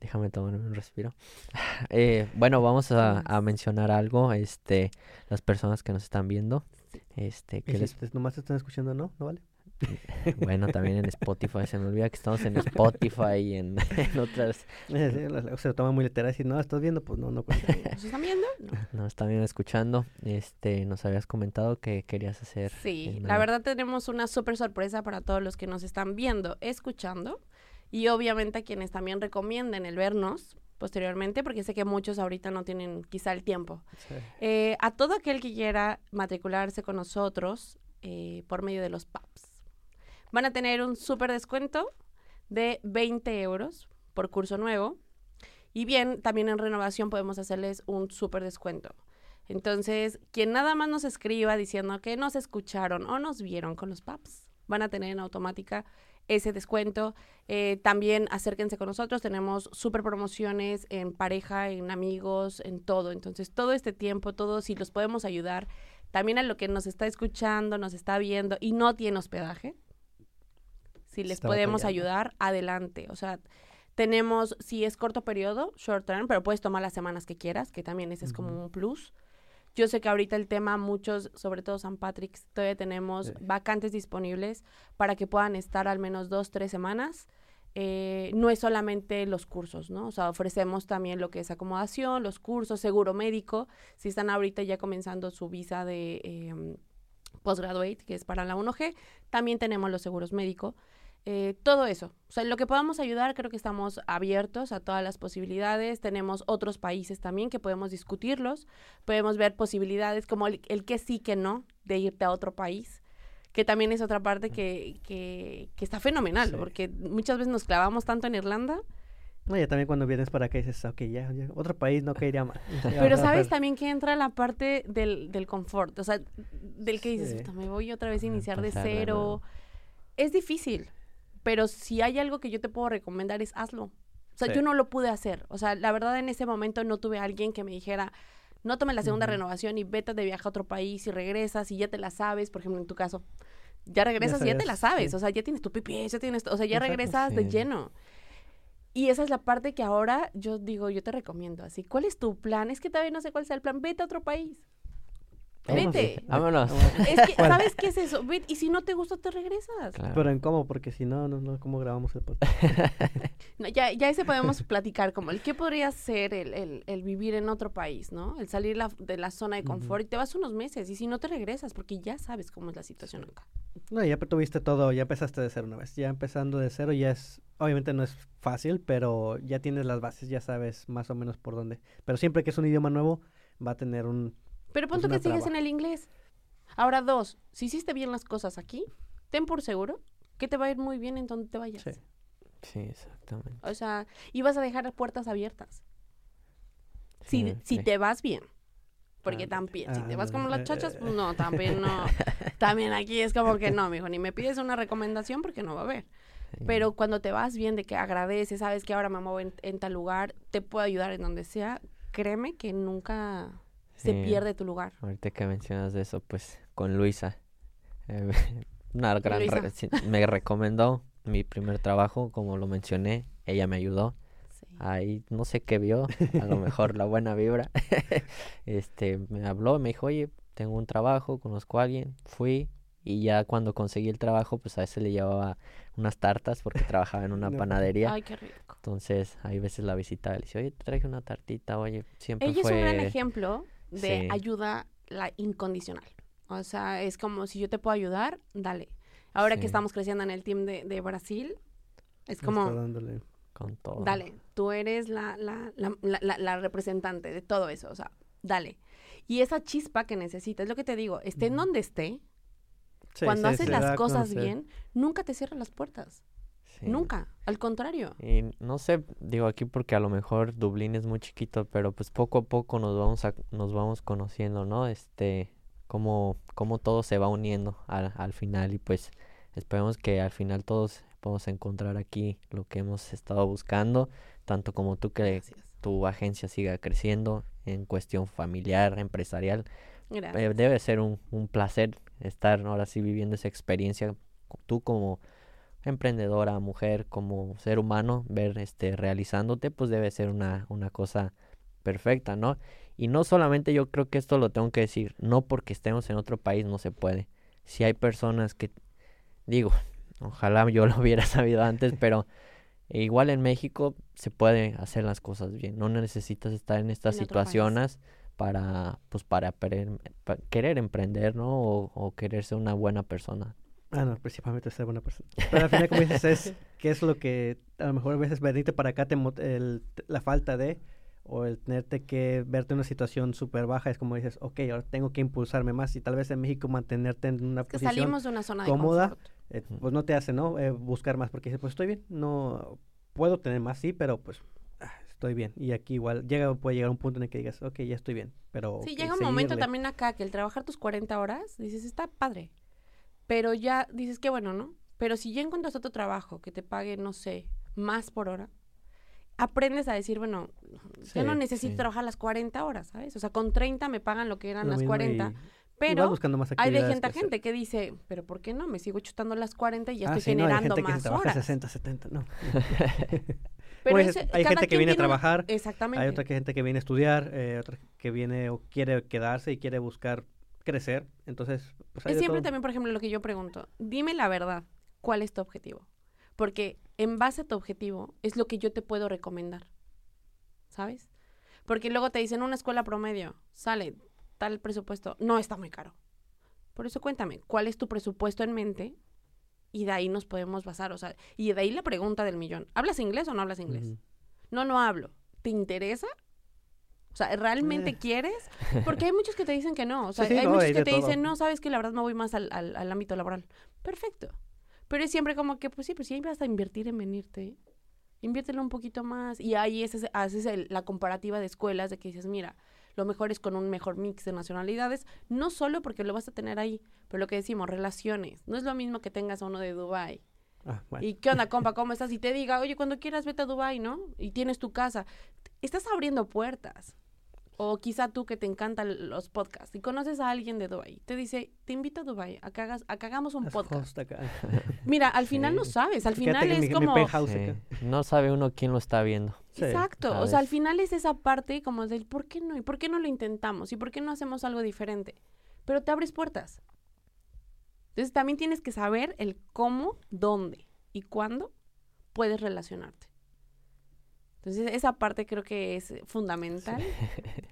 déjame tomar un respiro. Eh, bueno, vamos a, a mencionar algo. Este, las personas que nos están viendo. Este, que si les, nomás te están escuchando, ¿no? ¿No vale? bueno, también en Spotify. Se me olvida que estamos en Spotify y en, en otras. La- se lo toma muy literal y si no, ¿estás viendo? Pues no, no. ¿Nos están viendo? No. Nos también escuchando. Este, nos habías comentado que querías hacer. Sí, la verdad tenemos una súper sorpresa para todos los que nos están viendo, escuchando y obviamente a quienes también recomienden el vernos posteriormente, porque sé que muchos ahorita no tienen quizá el tiempo. Sí. Eh, a todo aquel que quiera matricularse con nosotros eh, por medio de los PAPs, van a tener un súper descuento de 20 euros por curso nuevo. Y bien, también en renovación podemos hacerles un súper descuento. Entonces, quien nada más nos escriba diciendo que nos escucharon o nos vieron con los PAPs, van a tener en automática ese descuento. Eh, también acérquense con nosotros, tenemos súper promociones en pareja, en amigos, en todo. Entonces, todo este tiempo, todo, si los podemos ayudar, también a lo que nos está escuchando, nos está viendo y no tiene hospedaje, si les Está podemos batallando. ayudar, adelante. O sea, tenemos, si es corto periodo, short term, pero puedes tomar las semanas que quieras, que también ese es como un plus. Yo sé que ahorita el tema, muchos, sobre todo San Patrick's, todavía tenemos Sí. vacantes disponibles para que puedan estar al menos dos, tres semanas. Eh, no es solamente los cursos, ¿no? O sea, ofrecemos también lo que es acomodación, los cursos, seguro médico. Si están ahorita ya comenzando su visa de eh, postgraduate, que es para la 1G, también tenemos los seguros médicos. Eh, todo eso. O sea, en lo que podamos ayudar, creo que estamos abiertos a todas las posibilidades. Tenemos otros países también que podemos discutirlos. Podemos ver posibilidades como el, el que sí, que no, de irte a otro país. Que también es otra parte que, que, que está fenomenal, Sí. porque muchas veces nos clavamos tanto en Irlanda. No, ya también cuando vienes para acá dices, ok, ya, ya, otro país no caería mal. Pero sabes también que entra la parte del, del confort, o sea, del que dices, Sí. "Puta, me voy otra vez a iniciar de cero. Es difícil, pero si hay algo que yo te puedo recomendar es hazlo. O sea, Sí. yo no lo pude hacer. O sea, la verdad en ese momento no tuve a alguien que me dijera, no tome la segunda renovación y vete de viaje a otro país y regresas y ya te la sabes, por ejemplo, en tu caso. Ya regresas y ya te la sabes, sí. o sea, ya tienes tu PPS, ya tienes, o sea, ya regresas de lleno. Y esa es la parte que ahora yo digo, yo te recomiendo, así, ¿cuál es tu plan? Es que todavía no sé cuál sea el plan, vete a otro país. Vámonos. Vete. Vámonos. Es que, ¿sabes qué es eso? Vete, y si no te gusta, te regresas. Claro. Pero en cómo, porque si no, no, no, ¿cómo grabamos el podcast? No, ya, ya ese podemos platicar como el qué podría ser el, el, el vivir en otro país, ¿no? El salir la- de la zona de confort y te vas unos meses y si no te regresas porque ya sabes cómo es la situación acá. No, ya tuviste todo, ya empezaste de cero una vez. Ya empezando de cero ya es, obviamente no es fácil, pero ya tienes las bases, ya sabes más o menos por dónde. Pero siempre que es un idioma nuevo, va a tener un... Pero punto que sigues en el inglés. Ahora dos, si hiciste bien las cosas aquí, ten por seguro que te va a ir muy bien en donde te vayas. Sí. Sí, exactamente. O sea, y vas a dejar las puertas abiertas. Si, Sí, si sí. te vas bien. Porque Ándale, también, si te vas ándale, como las eh, chachas, eh, pues no, también no. También aquí es como que no, mijo, ni me pides una recomendación porque no va a haber. Sí. Pero cuando te vas bien, de que agradeces, sabes que ahora me muevo en, en tal lugar, te puedo ayudar en donde sea, créeme que nunca se pierde tu lugar. Ahorita que mencionas de eso, pues con Luisa. eh, una gran Luisa. re- sí, me recomendó mi primer trabajo, como lo mencioné, ella me ayudó. Sí. Ahí no sé qué vio, a lo mejor la buena vibra. este, me habló, me dijo, oye, tengo un trabajo, conozco a alguien, fui y ya cuando conseguí el trabajo, pues a veces le llevaba unas tartas porque trabajaba en una No. panadería. Ay, qué rico. Entonces, hay veces la visitaba y le decía, oye, te traje una tartita, oye, siempre Ella fue... es un gran ejemplo de Sí. ayuda la incondicional. O sea, es como si yo te puedo ayudar, dale. Ahora que estamos creciendo en el team de, de Brasil, es está como, dándole- Con todo. dale, tú eres la, la, la, la, la- la representante de todo eso, o sea, dale. Y esa chispa que necesitas, es lo que te digo, esté en donde esté, Sí, cuando haces las cosas bien, nunca te cierran las puertas. Sí. Nunca, al contrario. Y no sé, digo aquí porque a lo mejor Dublín es muy chiquito, pero pues poco a poco nos vamos a, nos vamos conociendo, ¿no? Este, cómo, cómo todo se va uniendo al, al final y pues esperemos que al final todos podamos encontrar aquí lo que hemos estado buscando, tanto como tú que Gracias. tu agencia siga creciendo en cuestión familiar, empresarial. Eh, debe ser un, un placer estar ahora sí viviendo esa experiencia, tú como emprendedora, mujer, como ser humano, ver este realizándote, pues debe ser una, una cosa perfecta, ¿no? Y no solamente yo creo que esto lo tengo que decir, no porque estemos en otro país no se puede. Si hay personas que, digo, ojalá yo lo hubiera sabido antes, pero igual en México se puede hacer las cosas bien. No necesitas estar en estas En situaciones para, pues, para, per- pa- querer emprender, ¿no? O, o querer ser una buena persona. Ah, no, principalmente ser buena persona. Pero al final, como dices, es que es lo que a lo mejor a veces venirte para acá, te, el- la falta de, o el tenerte que verte en una situación súper baja, es como dices, ok, ahora tengo que impulsarme más y tal vez en México mantenerte en una que posición, salimos de una zona de cómoda, eh, pues no te hace, ¿no? Eh, buscar más, porque dices, pues estoy bien, no puedo tener más, sí, pero pues ah, estoy bien. Y aquí igual llega, puede llegar un punto en el que digas, ok, ya estoy bien, pero... Sí, llega un momento también acá que el trabajar tus 40 horas, dices, está padre. Pero ya dices, qué bueno, ¿no? Pero si ya encuentras otro trabajo que te pague, no sé, más por hora, aprendes a decir, bueno, ya no necesito sí. trabajar las 40 horas, ¿sabes? O sea, con 30 me pagan lo que eran Lo las mismo 40. y- y vas pero buscando más hay de gente a que gente que dice, pero ¿por qué no? Me sigo chutando las 40 y ya Ah, estoy sí, no, hay generando gente que más se trabaja horas. 60, 70, no. Pero hay gente que viene a trabajar, Exactamente. Hay otra que- gente que viene a estudiar, eh, otra que viene o quiere quedarse y quiere buscar crecer. Entonces, pues hay Es de siempre todo. también, por ejemplo, lo que yo pregunto, dime la verdad, ¿cuál es tu objetivo? Porque en base a tu objetivo es lo que yo te puedo recomendar, ¿sabes? Porque luego te dicen una escuela promedio, sale tal presupuesto, no está muy caro. Por eso cuéntame, ¿cuál es tu presupuesto en mente y de ahí nos podemos basar, o sea, y de ahí la pregunta del millón, ¿hablas inglés o no hablas inglés? No, no hablo. ¿Te interesa? O sea, ¿realmente Eh. quieres? Porque hay muchos que te dicen que no. O sea, Sí, sí, hay no, muchos hay que te todo. dicen, no, sabes que la verdad me voy más al, al- al ámbito laboral. Perfecto. Pero es siempre como que, pues sí, pues sí vas a invertir en venirte. Inviértelo un poquito más. Y ahí es, haces el- la comparativa de escuelas de que dices, mira, lo mejor es con un mejor mix de nacionalidades. No solo porque lo vas a tener ahí, pero lo que decimos, relaciones. No es lo mismo que tengas a uno de Dubai Ah, bueno. ¿Y qué onda, compa? ¿Cómo estás? Y te diga, oye, cuando quieras vete a Dubai, ¿no? Y tienes tu casa. Estás abriendo puertas. O quizá tú que te encantan los podcasts y conoces a alguien de Dubai, te dice, te invito a Dubai a que, hagas, a que hagamos un podcast. acá. Mira, al final Sí. no sabes, al final es mi- como... Sí. No sabe uno quién lo está viendo. Sí. Exacto, o ¿sabes? sea, al final es esa parte como del ¿por qué no? ¿Y por qué no lo intentamos? ¿Y por qué no hacemos algo diferente? Pero te abres puertas. Entonces también tienes que saber el cómo, dónde y cuándo puedes relacionarte. Entonces esa parte creo que es fundamental.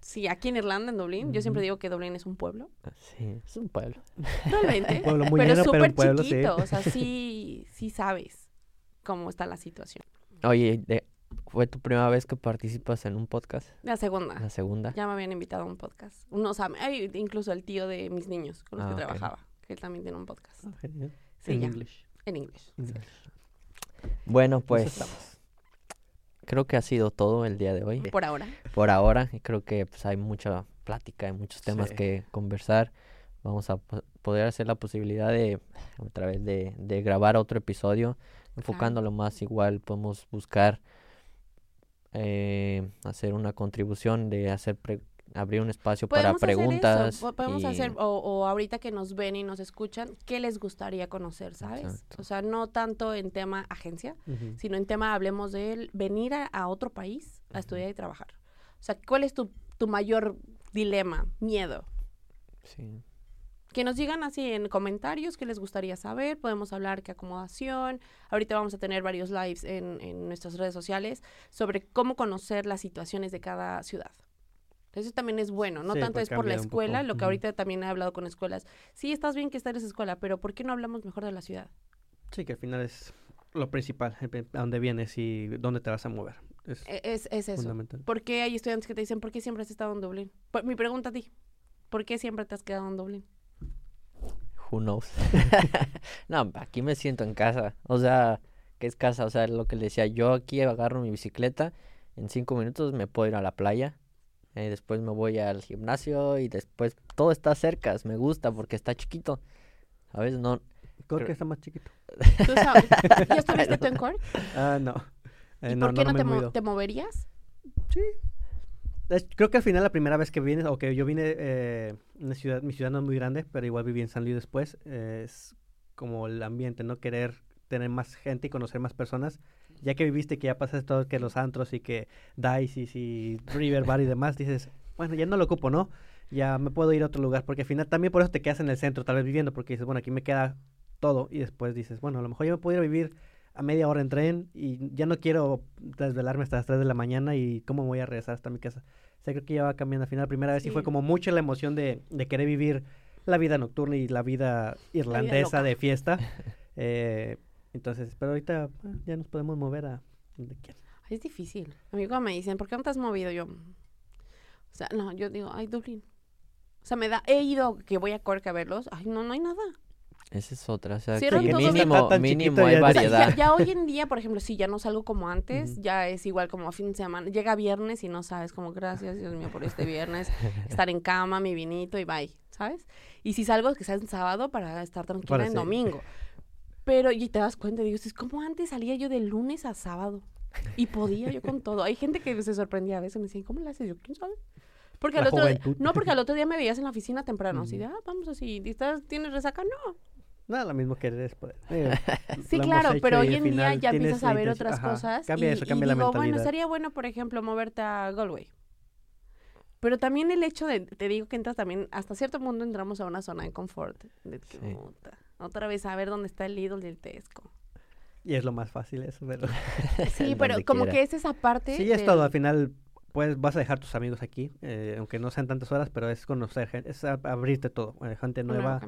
Sí, aquí en Irlanda, en Dublín, yo siempre digo que Dublín es un pueblo. Sí, es un pueblo. Realmente. Un pueblo muy pero lleno, súper sí. chiquito. O sea, sí, sí sabes cómo está la situación. Oye, de- ¿fue tu primera vez que participas en un podcast? La segunda. La segunda. Ya me habían invitado a un podcast. Unos incluso el tío de mis niños con los Ah, que ok. trabajaba, que él también tiene un podcast. Genial. Sí, en inglés. English. Bueno, pues estamos. creo que ha sido todo el día de hoy. Por ahora. Por ahora, y creo que pues, hay mucha plática, hay muchos temas Sí. que conversar. Vamos a po- poder hacer la posibilidad de, vez, de, de grabar otro episodio, enfocándolo más igual. Podemos buscar eh, hacer una contribución de hacer pre- abrir un espacio para hacer preguntas. Podemos y- hacer, o, o ahorita que nos ven y nos escuchan, ¿qué les gustaría conocer, sabes? Exacto. O sea, no tanto en tema agencia, sino en tema, hablemos de él, venir a, a otro país a estudiar y trabajar. O sea, ¿cuál es tu, tu mayor dilema, miedo? sí. Que nos digan así en comentarios qué les gustaría saber. Podemos hablar qué acomodación. Ahorita vamos a tener varios lives en, en nuestras redes sociales sobre cómo conocer las situaciones de cada ciudad. Eso también es bueno, no Sí, tanto es por la escuela, lo que ahorita también he hablado con escuelas. Sí, estás bien que estés en esa escuela, pero ¿por qué no hablamos mejor de la ciudad? Sí, que al final es lo principal, el pe- a dónde vienes y dónde te vas a mover. Es E- Es, es eso. fundamental. ¿Por qué hay estudiantes que te dicen, ¿por qué siempre has estado en Dublín? Por- mi pregunta a ti, ¿por qué siempre te has quedado en Dublín? Who knows? no, aquí me siento en casa. O sea, ¿qué es casa? O sea, lo que le decía, yo aquí agarro mi bicicleta, en cinco minutos me puedo ir a la playa, eh, después me voy al gimnasio y después todo está cerca, me gusta porque está chiquito. ¿Sabes? No, Creo creo- que está más chiquito. ¿Tú sabes? ¿Ya estuviste tú en Cork? Ah, no. Eh, ¿Y no, por qué no, te, he mo- movido. te moverías? Es- creo que al final la primera vez que vine, o que yo vine, eh, una ciudad, mi ciudad no es muy grande, pero igual viví en San Luis después, eh, es como el ambiente, ¿no? Querer tener más gente y conocer más personas. Ya que viviste, que ya pasaste todo, que los antros y que Dice y River Bar y demás, dices, bueno, ya no lo ocupo, ¿no? Ya me puedo ir a otro lugar, porque al final también por eso te quedas en el centro, tal vez viviendo, porque dices, bueno, aquí me queda todo, y después dices, bueno, a lo mejor yo me puedo ir a vivir a media hora en tren y ya no quiero desvelarme hasta las 3 de la mañana y cómo voy a regresar hasta mi casa. O sea, creo que ya va cambiando. Al final, la primera vez sí, fue como mucha la emoción de, de querer vivir la vida nocturna y la vida irlandesa de fiesta. Eh, entonces, pero ahorita ah, ya nos podemos mover a donde quieran. Es difícil. A mí cuando me dicen, ¿por qué no te has movido? Yo, o sea, no, yo digo, ay, Dublín. O sea, me da, he ido que voy a Cork a verlos. Ay, no, no hay nada. esa es otra. O sea, que todo. mínimo, mínimo hay ya. O sea, variedad. ya, ya hoy en día, por ejemplo, si ya no salgo como antes, ya es igual como a fin de semana. Llega viernes y no sabes, como gracias, Dios mío, por este viernes. estar en cama, mi vinito y bye, ¿sabes? Y si salgo, que sea en sábado para estar tranquila Para en sí. domingo. Pero, y te das cuenta, digo, es como antes salía yo de lunes a sábado. Y podía yo con todo. Hay gente que se sorprendía a veces, me decían, ¿cómo lo haces? Yo, ¿quién sabe? Porque al otro juventud. no, porque al otro día me veías en la oficina temprano, así de, ah, vamos así, ¿y estás, ¿tienes resaca? No. Nada, lo mismo querer es poder. Eh, Sí, claro, pero y hoy en día ya empiezas a ver otras ajá, cosas. Cambia y, eso, y cambia la digo, bueno, mentalidad. estaría bueno, por ejemplo, moverte a Galway. Pero también el hecho de, te digo que entras también, hasta cierto punto entramos a una zona de confort. De que, Sí. Otra vez a ver dónde está el Lidl del Tesco. Y es lo más fácil eso, pero... Sí, pero como quiera. que es esa parte. Sí, es del- todo. Al final, pues vas a dejar tus amigos aquí, eh, aunque no sean tantas horas, pero es conocer gente, es abrirte todo. eh, gente nueva,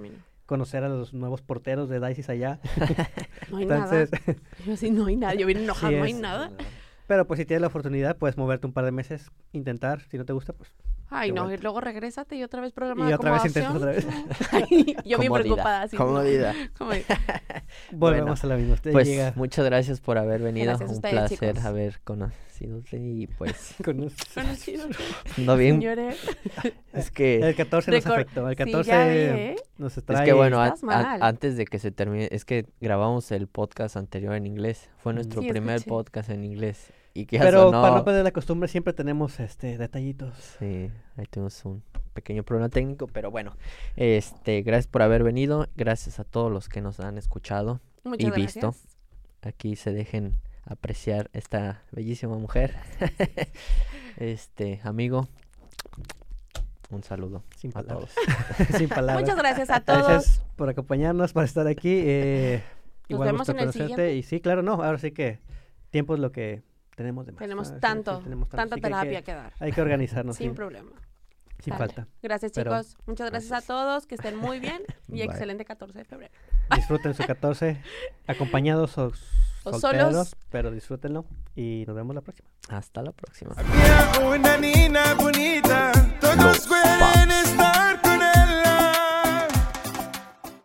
conocer a los nuevos porteros de Dices allá. No hay Entonces, nada. Yo así, no hay nada. Yo bien enojada, Sí no hay nada. pero pues si tienes la oportunidad, puedes moverte un par de meses, intentar. Si no te gusta, pues Ay, no, y luego regrésate y otra vez programa Y de otra vez intentas acomodación. otra vez. Ay, yo bien preocupada. Así, no. comodidad. Comodidad. volvemos a la misma. Usted Pues llega muchas gracias por haber venido. Gracias a Un ustedes, placer chicos. haber conocidote y pues Conocido. no bien. Señores. Es que El 14 nos afectó. El Sí, 14 ya vi, ¿eh? nos es trae. que bueno, an- mal. antes de que se termine, es que grabamos el podcast anterior en inglés. Fue Mm. nuestro Sí, primer escuché. podcast en inglés y que ya Pero sonó- para no perder la costumbre, siempre tenemos este detallitos. Sí, ahí tuvimos un pequeño problema técnico, pero bueno, este, gracias por haber venido, gracias a todos los que nos han escuchado. Muchas Y visto. Aquí se dejen apreciar esta bellísima mujer. este, amigo, un saludo Sin a palabras. todos. Sin palabras. Muchas gracias a todos. Gracias por acompañarnos, por estar aquí. Eh, Nos igual vemos gusto en el conocerte. siguiente. Y sí, claro, no. Ahora sí que tiempo es lo que tenemos de más. Tenemos Ahora sí, sí, tanto, tenemos tanto, tanta así que hay terapia que, que dar. hay que organizarnos. Sin sí, problema. sin falta. Gracias, Pero- chicos. Muchas gracias, Gracias. a todos. Que estén muy bien. Y Bye. excelente 14 de febrero. Disfruten su 14, acompañados o, O solteros, solos. pero disfrútenlo. Y nos vemos la próxima. Hasta la próxima. Había una niña bonita, todos fueron